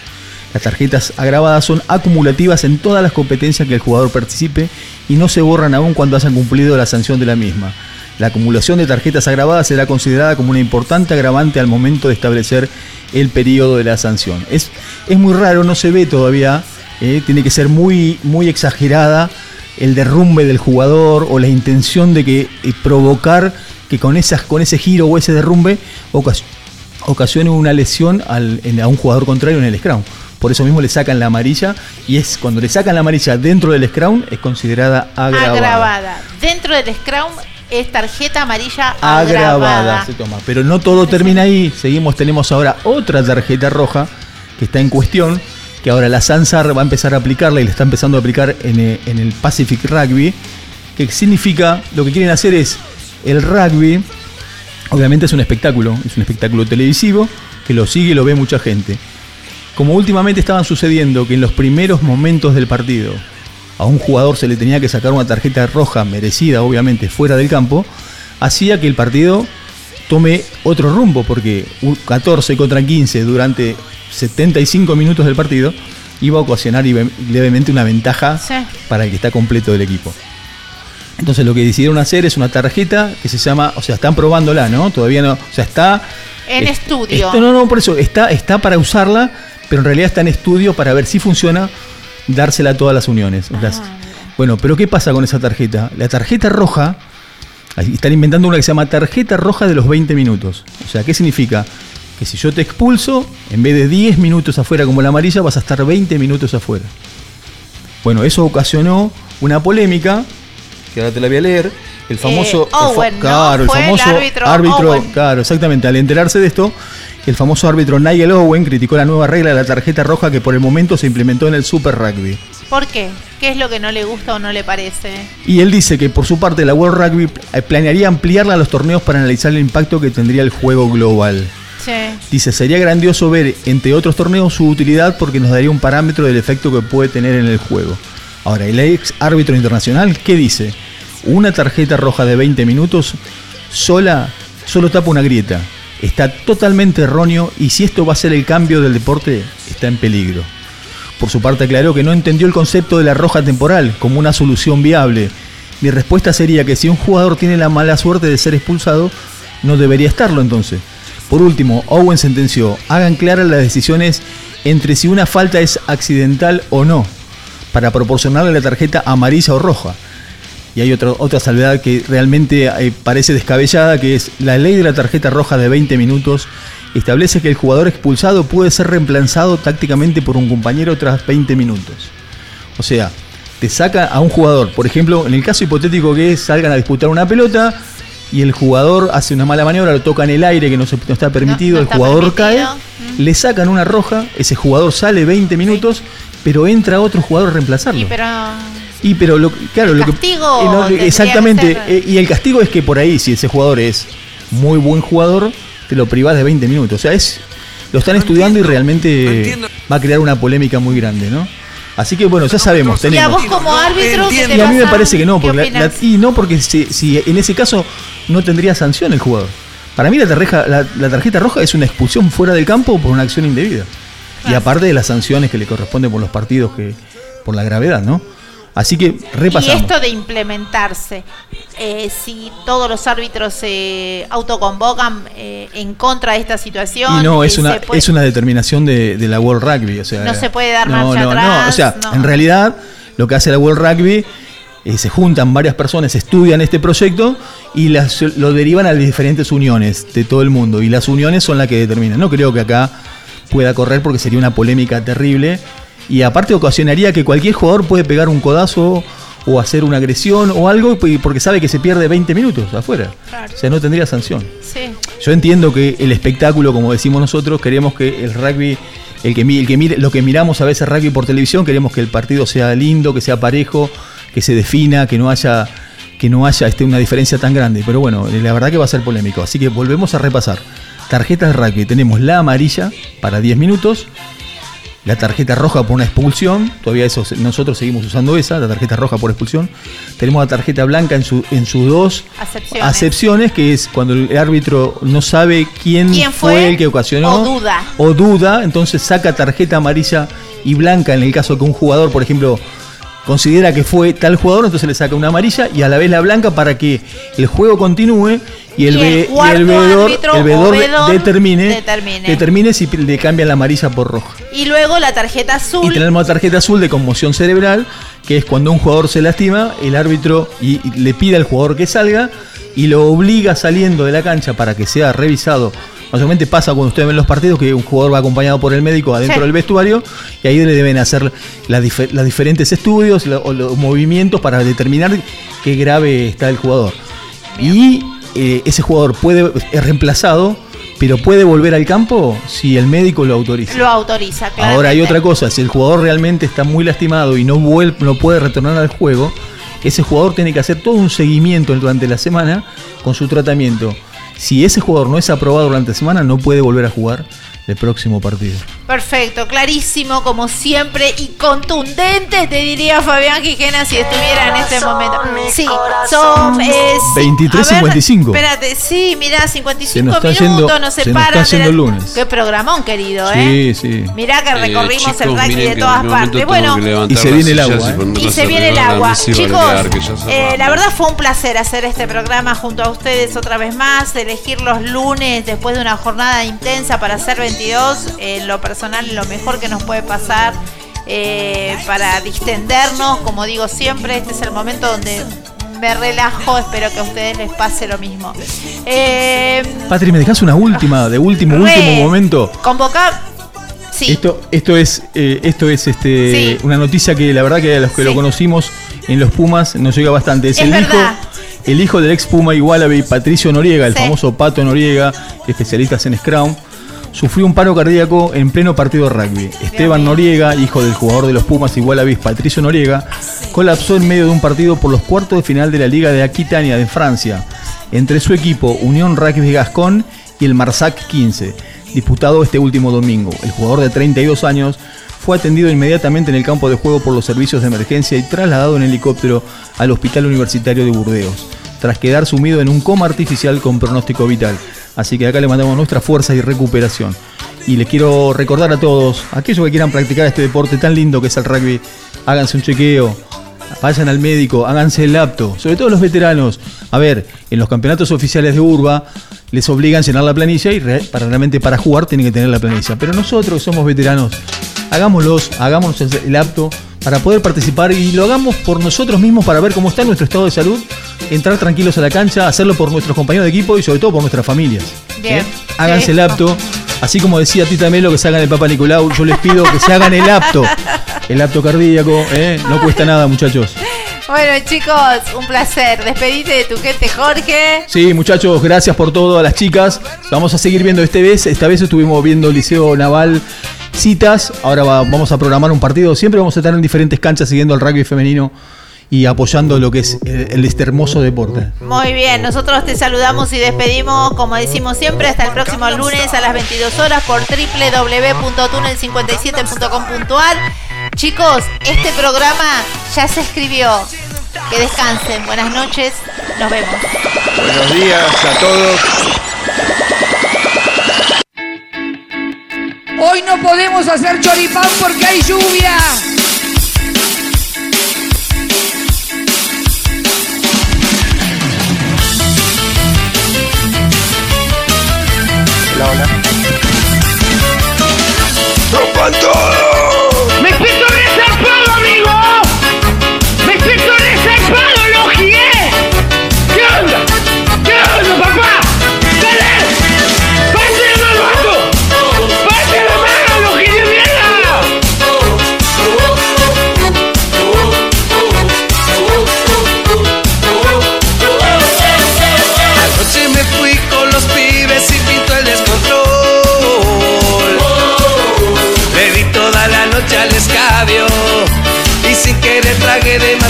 Las tarjetas agravadas son acumulativas en todas las competencias que el jugador participe y no se borran aún cuando hayan cumplido la sanción de la misma. La acumulación de tarjetas agravadas será considerada como una importante agravante al momento de establecer el periodo de la sanción. Es, es muy raro, no se ve todavía, eh, tiene que ser muy, muy exagerada el derrumbe del jugador o la intención de que eh, provocar que con, esas, con ese giro o ese derrumbe ocas- ocasione una lesión al- en- a un jugador contrario en el scrum. Por eso mismo le sacan la amarilla y es cuando le sacan la amarilla dentro del scrum es considerada agravada. agravada. Dentro del Scrum es tarjeta amarilla Agravada agravada. se toma. Pero no todo termina ahí. Seguimos, tenemos ahora otra tarjeta roja que está en cuestión, que ahora la Sansar va a empezar a aplicarla y la está empezando a aplicar en, eh, en el Pacific Rugby, que significa, lo que quieren hacer es, el rugby, obviamente es un espectáculo, es un espectáculo televisivo, que lo sigue y lo ve mucha gente. Como últimamente estaban sucediendo que en los primeros momentos del partido a un jugador se le tenía que sacar una tarjeta roja merecida, obviamente, fuera del campo, hacía que el partido tome otro rumbo, porque un 14 contra 15 durante 75 minutos del partido iba a ocasionar levemente una ventaja Sí. para el que está completo del equipo. Entonces lo que decidieron hacer es una tarjeta que se llama, o sea, están probándola, ¿no? Todavía no, o sea, está En es- estudio. esto no, no, por eso está, está para usarla, pero en realidad está en estudio para ver si funciona, dársela a todas las uniones. Las- bueno, pero ¿qué pasa con esa tarjeta? La tarjeta roja Están inventando una que se llama tarjeta roja de los 20 minutos. O sea, ¿qué significa? Que si yo te expulso, en vez de 10 minutos afuera como la amarilla, vas a estar 20 minutos afuera. Bueno, eso ocasionó una polémica, que ahora te la voy a leer. El famoso. Eh, Owen, claro, el Fue el famoso árbitro Owen. Claro, exactamente. Al enterarse de esto, el famoso árbitro Nigel Owen criticó la nueva regla de la tarjeta roja que por el momento se implementó en el Super Rugby. ¿Por qué? ¿Qué es lo que no le gusta o no le parece? Y él dice que por su parte la World Rugby eh, planearía ampliarla a los torneos para analizar el impacto que tendría el juego global. Che. Dice, sería grandioso ver, entre otros torneos, su utilidad porque nos daría un parámetro del efecto que puede tener en el juego. Ahora, el ex árbitro internacional, ¿qué dice? Una tarjeta roja de 20 minutos sola, solo tapa una grieta. Está totalmente erróneo y si esto va a ser el cambio del deporte, está en peligro. Por su parte aclaró que no entendió el concepto de la roja temporal como una solución viable. Mi respuesta sería que si un jugador tiene la mala suerte de ser expulsado, no debería estarlo entonces. Por último, Owen sentenció, hagan claras las decisiones entre si una falta es accidental o no, para proporcionarle la tarjeta amarilla o roja. Y hay otra, otra salvedad que realmente eh, parece descabellada, que es la ley de la tarjeta roja de 20 minutos establece que el jugador expulsado puede ser reemplazado tácticamente por un compañero tras 20 minutos. O sea, te saca a un jugador, por ejemplo, en el caso hipotético que salgan a disputar una pelota y el jugador hace una mala maniobra, lo toca en el aire que no, se- no está permitido, el jugador cae, le sacan una roja, ese jugador sale 20 minutos, pero entra otro jugador a reemplazarlo. Pero Y pero lo, claro, El lo castigo eh, que exactamente, eh, y el castigo es que por ahí si ese jugador es muy buen jugador, te lo privás de 20 minutos. O sea, es lo están estudiando y realmente va a crear una polémica muy grande, ¿no? Así que bueno, ya sabemos, y a tenemos. vos como árbitro, ¿qué te Y a mí me parece que no, ¿Qué porque la- la- opinás? y no porque si, si en ese caso no tendría sanción el jugador. Para mí la tarjeta, la, la tarjeta roja es una expulsión fuera del campo por una acción indebida. Y aparte de las sanciones que le corresponden por los partidos que por la gravedad, ¿no? Así que Y repasamos. esto de implementarse, eh, si todos los árbitros se autoconvocan eh, en contra de esta situación, Y no, eh, es una, puede- es una determinación de, de la World Rugby. O sea, No se puede dar no, marcha no, atrás, No, o sea, no. en realidad lo que hace la World Rugby eh, se juntan varias personas, estudian este proyecto y las, lo derivan a las diferentes uniones de todo el mundo. Y las uniones son las que determinan. No creo que acá pueda correr porque sería una polémica terrible. Y aparte ocasionaría que cualquier jugador puede pegar un codazo o hacer una agresión o algo porque sabe que se pierde 20 minutos afuera. Claro. O sea, no tendría sanción. Sí. Yo entiendo que el espectáculo, como decimos nosotros, queremos que el rugby, el que, mi- el que mire, lo que miramos a veces rugby por televisión, queremos que el partido sea lindo, que sea parejo, que se defina, que no haya, que no haya este, una diferencia tan grande. Pero bueno, la verdad que va a ser polémico. Así que volvemos a repasar. Tarjetas de rugby. Tenemos la amarilla para 10 minutos. La tarjeta roja por una expulsión, todavía eso nosotros seguimos usando esa, la tarjeta roja por expulsión. Tenemos la tarjeta blanca en su en sus dos Acepciones. acepciones, que es cuando el árbitro no sabe quién, ¿Quién fue, fue? el que ocasionó O duda. o duda, entonces saca tarjeta amarilla y blanca en el caso que un jugador, por ejemplo, considera que fue tal jugador, entonces le saca una amarilla y a la vez la blanca para que el juego continúe y el, Y el y el veedor, el determine, determine. determine si le cambian la amarilla por roja. Y luego la tarjeta Y azul. tenemos la tarjeta azul de conmoción cerebral, que es cuando un jugador se lastima, el árbitro y, y le pide al jugador que salga y lo obliga saliendo de la cancha para que sea revisado. Mayormente pasa cuando ustedes ven los partidos que un jugador va acompañado por el médico adentro Sí. del vestuario y ahí le deben hacer las diferentes estudios o los movimientos para determinar qué grave está el jugador. Y eh, ese jugador puede es reemplazado, pero puede volver al campo si el médico lo autoriza. Lo autoriza, claro. Ahora hay otra cosa, si el jugador realmente está muy lastimado y no, no puede retornar al juego, ese jugador tiene que hacer todo un seguimiento durante la semana con su tratamiento. Si ese jugador no es aprobado durante la semana, no puede volver a jugar el próximo partido. Perfecto, clarísimo, como siempre, y contundente, te diría Fabián Gijena si estuviera en este momento. Sí, son. Es, 23:55. Espérate, sí, mirá, 55 Se nos está minutos, yendo- nos se nos separan. está yendo de el lunes. Qué programón, querido, ¿eh? Sí, sí. Mirá que recorrimos chicos, el miren de todas partes. Bueno, Y se viene el agua, y ¿eh? y se viene el de agua. Chicos, eh, la verdad fue un placer hacer este programa junto a ustedes otra vez más, elegir los lunes después de una jornada intensa para hacer 22, en lo personal lo mejor que nos puede pasar eh, para distendernos, como digo siempre, este es el momento donde me relajo, espero que a ustedes les pase lo mismo. Eh, Patri, ¿me dejas una última, de último, Re. último momento? convocar. Sí. Esto, esto es, eh, esto es este, Sí. una noticia que la verdad que a los que lo conocimos en los Pumas nos llega bastante. Es, Es el verdad. hijo, el hijo del ex Puma Igualabe, Patricio Noriega, el famoso Pato Noriega, especialistas en Scrum, sufrió un paro cardíaco en pleno partido de rugby. Esteban Noriega, hijo del jugador de los Pumas Igualabis, Patricio Noriega, colapsó en medio de un partido por los cuartos de final de la Liga de Aquitania de Francia, entre su equipo Unión Rugby Gascón y el Marsac 15, disputado este último domingo. El jugador de 32 años fue atendido inmediatamente en el campo de juego por los servicios de emergencia y trasladado en helicóptero al Hospital Universitario de Burdeos, tras quedar sumido en un coma artificial con pronóstico vital. Así que acá le mandamos nuestra fuerza y recuperación. Y les quiero recordar a todos, aquellos que quieran practicar este deporte tan lindo que es el rugby, háganse un chequeo, vayan al médico, háganse el apto, sobre todo los veteranos. A ver, en los campeonatos oficiales de Urba les obligan a llenar la planilla y para realmente para jugar tienen que tener la planilla. Pero nosotros que somos veteranos, hagámoslos, hagámonos el apto para poder participar y lo hagamos por nosotros mismos para ver cómo está nuestro estado de salud, entrar tranquilos a la cancha, hacerlo por nuestros compañeros de equipo y sobre todo por nuestras familias. Bien. ¿eh? Háganse el apto. Así como decía Tita Melo que se hagan el Papa Nicolau, yo les pido que se hagan el apto. El apto cardíaco, ¿eh? no cuesta nada, muchachos. Bueno, chicos, un placer. Despedite de tu gente, Jorge. Sí, muchachos, gracias por todo a las chicas. Vamos a seguir viendo este vez. Esta vez estuvimos viendo Liceo Naval citas. Ahora va- vamos a programar un partido. Siempre vamos a estar en diferentes canchas siguiendo el rugby femenino y apoyando lo que es el, el- este hermoso deporte. Muy bien, nosotros te saludamos y despedimos, como decimos siempre, hasta el próximo lunes a las 22 horas por www.tunnel57.com.ar. Chicos, este programa ya se escribió. Que descansen, buenas noches, nos vemos. Buenos días a todos. Hoy no podemos hacer choripán porque hay lluvia. Hola, hola. ¡Rompan todo!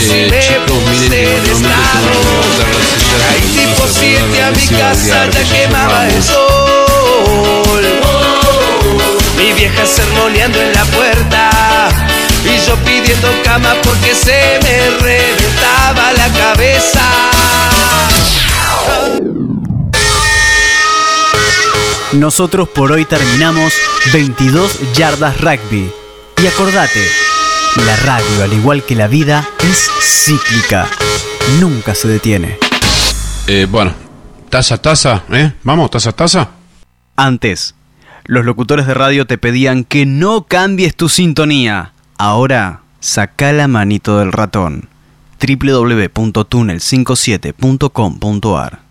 Chicos, miren que de normalmente estado. tengo que levantar las sillas Caí y tipo vamos a 7 poner a mi casa ya quemaba el sol. Mi vieja sermoneando en la puerta y yo pidiendo cama porque se me reventaba la cabeza. Nosotros por hoy terminamos 22 yardas rugby. Y acordate, la radio, al igual que la vida, es cíclica. Nunca se detiene. Eh, bueno, taza, taza, ¿eh? Vamos, taza, taza. Antes, los locutores de radio te pedían que no cambies tu sintonía. Ahora, saca la manito del ratón. www.tunnel57.com.ar